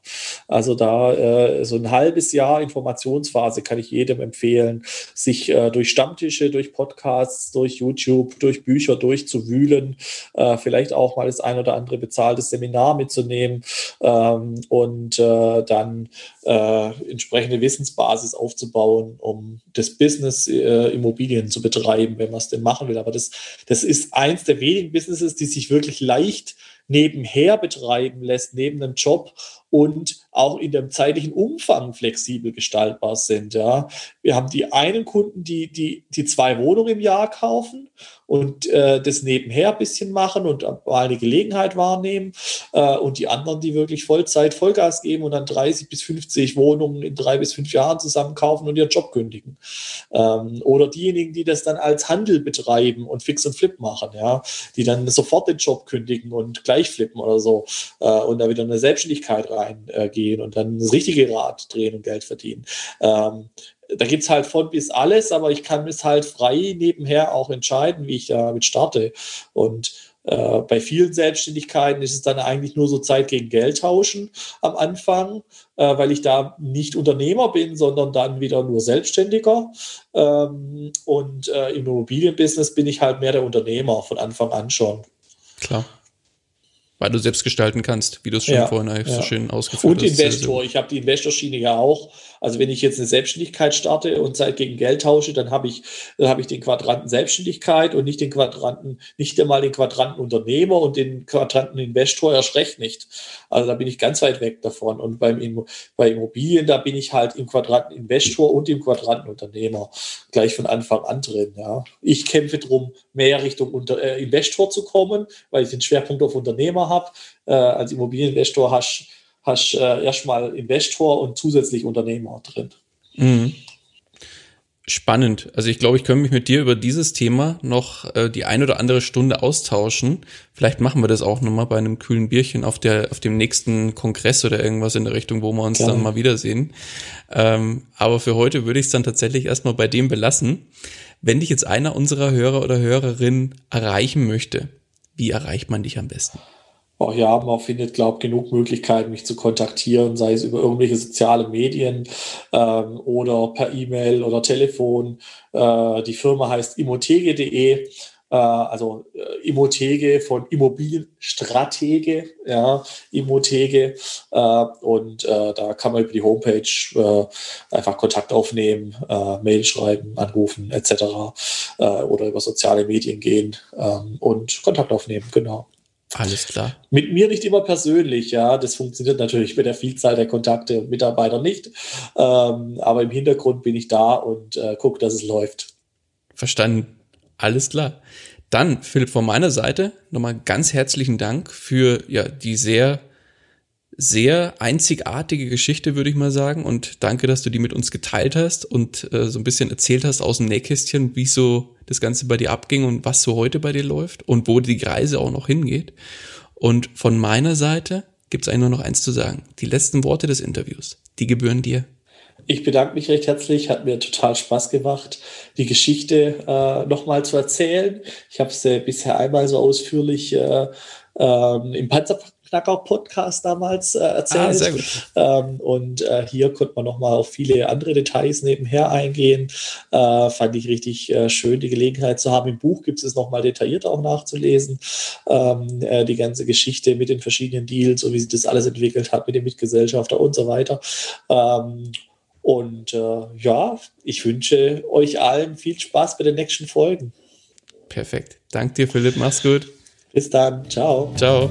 Also da äh, so ein halbes Jahr Informationsphase kann ich jedem empfehlen, sich äh, durch Stammtische, durch Podcasts, durch YouTube, durch Bücher durchzuwühlen, äh, vielleicht auch mal das ein oder andere bezahltes Seminar mitzunehmen ähm, und äh, dann äh, entsprechende Wissensbasis aufzubauen, um das Business äh, Immobilien zu betreiben, wenn man es denn machen will. Aber das, das ist eins der wenigen Businesses, die sich wirklich leicht nebenher betreiben lässt, neben einem Job und auch in dem zeitlichen Umfang flexibel gestaltbar sind. Ja. Wir haben die einen Kunden, die, die, die zwei Wohnungen im Jahr kaufen und äh, das nebenher ein bisschen machen und mal eine Gelegenheit wahrnehmen. Äh, und die anderen, die wirklich Vollzeit Vollgas geben und dann 30 bis 50 Wohnungen in drei bis fünf Jahren zusammen kaufen und ihren Job kündigen. Ähm, oder diejenigen, die das dann als Handel betreiben und Fix und Flip machen, ja, die dann sofort den Job kündigen und gleich flippen oder so äh, und da wieder eine Selbstständigkeit reingehen und dann das richtige Rad drehen und Geld verdienen. Ähm, da gibt es halt von bis alles, aber ich kann es halt frei nebenher auch entscheiden, wie ich damit starte. Und äh, bei vielen Selbstständigkeiten ist es dann eigentlich nur so Zeit gegen Geld tauschen am Anfang, äh, weil ich da nicht Unternehmer bin, sondern dann wieder nur Selbstständiger. Ähm, und äh, im Immobilienbusiness bin ich halt mehr der Unternehmer von Anfang an schon. Klar. Weil du selbst gestalten kannst, wie du es schon ja, vorhin ja. so schön ausgeführt hast. Und Investor. Ich habe die Investorschiene ja auch. Also wenn ich jetzt eine Selbstständigkeit starte und Zeit gegen Geld tausche, dann habe ich, dann habe ich den Quadranten Selbstständigkeit und nicht den Quadranten, nicht einmal den Quadranten Unternehmer und den Quadranten Investor erst recht nicht. Also da bin ich ganz weit weg davon. Und beim, bei Immobilien, da bin ich halt im Quadranten Investor und im Quadranten Unternehmer gleich von Anfang an drin. Ja. Ich kämpfe darum, mehr Richtung Unter äh, Investor zu kommen, weil ich den Schwerpunkt auf Unternehmer habe. Äh, als Immobilieninvestor hast du äh, erstmal Investor und zusätzlich Unternehmer drin. Mhm. Spannend. Also ich glaube, ich könnte mich mit dir über dieses Thema noch äh, die ein oder andere Stunde austauschen. Vielleicht machen wir das auch nochmal bei einem kühlen Bierchen auf der auf dem nächsten Kongress oder irgendwas in der Richtung, wo wir uns ja. dann mal wiedersehen. Ähm, aber für heute würde ich es dann tatsächlich erstmal bei dem belassen. Wenn dich jetzt einer unserer Hörer oder Hörerin erreichen möchte, wie erreicht man dich am besten? Oh ja, man findet, glaube ich, genug Möglichkeiten, mich zu kontaktieren, sei es über irgendwelche soziale Medien ähm, oder per E-Mail oder Telefon. Äh, die Firma heißt imotege.de äh, also äh, Immotege von Immobilienstratege, ja, Immotege. Äh, und äh, da kann man über die Homepage äh, einfach Kontakt aufnehmen, äh, Mail schreiben, anrufen etc. oder über soziale Medien gehen ähm, und Kontakt aufnehmen, genau. Alles klar. Mit mir nicht immer persönlich, ja. Das funktioniert natürlich mit der Vielzahl der Kontakte und Mitarbeiter nicht. Ähm, aber im Hintergrund bin ich da und äh, gucke, dass es läuft. Verstanden. Alles klar. Dann, Philipp, von meiner Seite nochmal ganz herzlichen Dank für ja die sehr, sehr einzigartige Geschichte, würde ich mal sagen. Und danke, dass du die mit uns geteilt hast und äh, so ein bisschen erzählt hast aus dem Nähkästchen, wie so das Ganze bei dir abging und was so heute bei dir läuft und wo die Reise auch noch hingeht. Und von meiner Seite gibt es eigentlich nur noch eins zu sagen. Die letzten Worte des Interviews, die gebühren dir. Ich bedanke mich recht herzlich, hat mir total Spaß gemacht, die Geschichte äh, nochmal zu erzählen. Ich habe sie bisher einmal so ausführlich äh, ähm, im Panzerknacker-Podcast damals äh, erzählt. Ah. Ähm, und äh, hier konnte man nochmal auf viele andere Details nebenher eingehen. Äh, fand ich richtig äh, schön, die Gelegenheit zu haben. Im Buch gibt es nochmal detailliert auch nachzulesen. Ähm, äh, die ganze Geschichte mit den verschiedenen Deals und wie sich das alles entwickelt hat mit dem Mitgesellschafter und so weiter. Ähm, und äh, ja, ich wünsche euch allen viel Spaß bei den nächsten Folgen. Perfekt. Dank dir, Philipp. Mach's gut. Bis dann. Ciao. Ciao.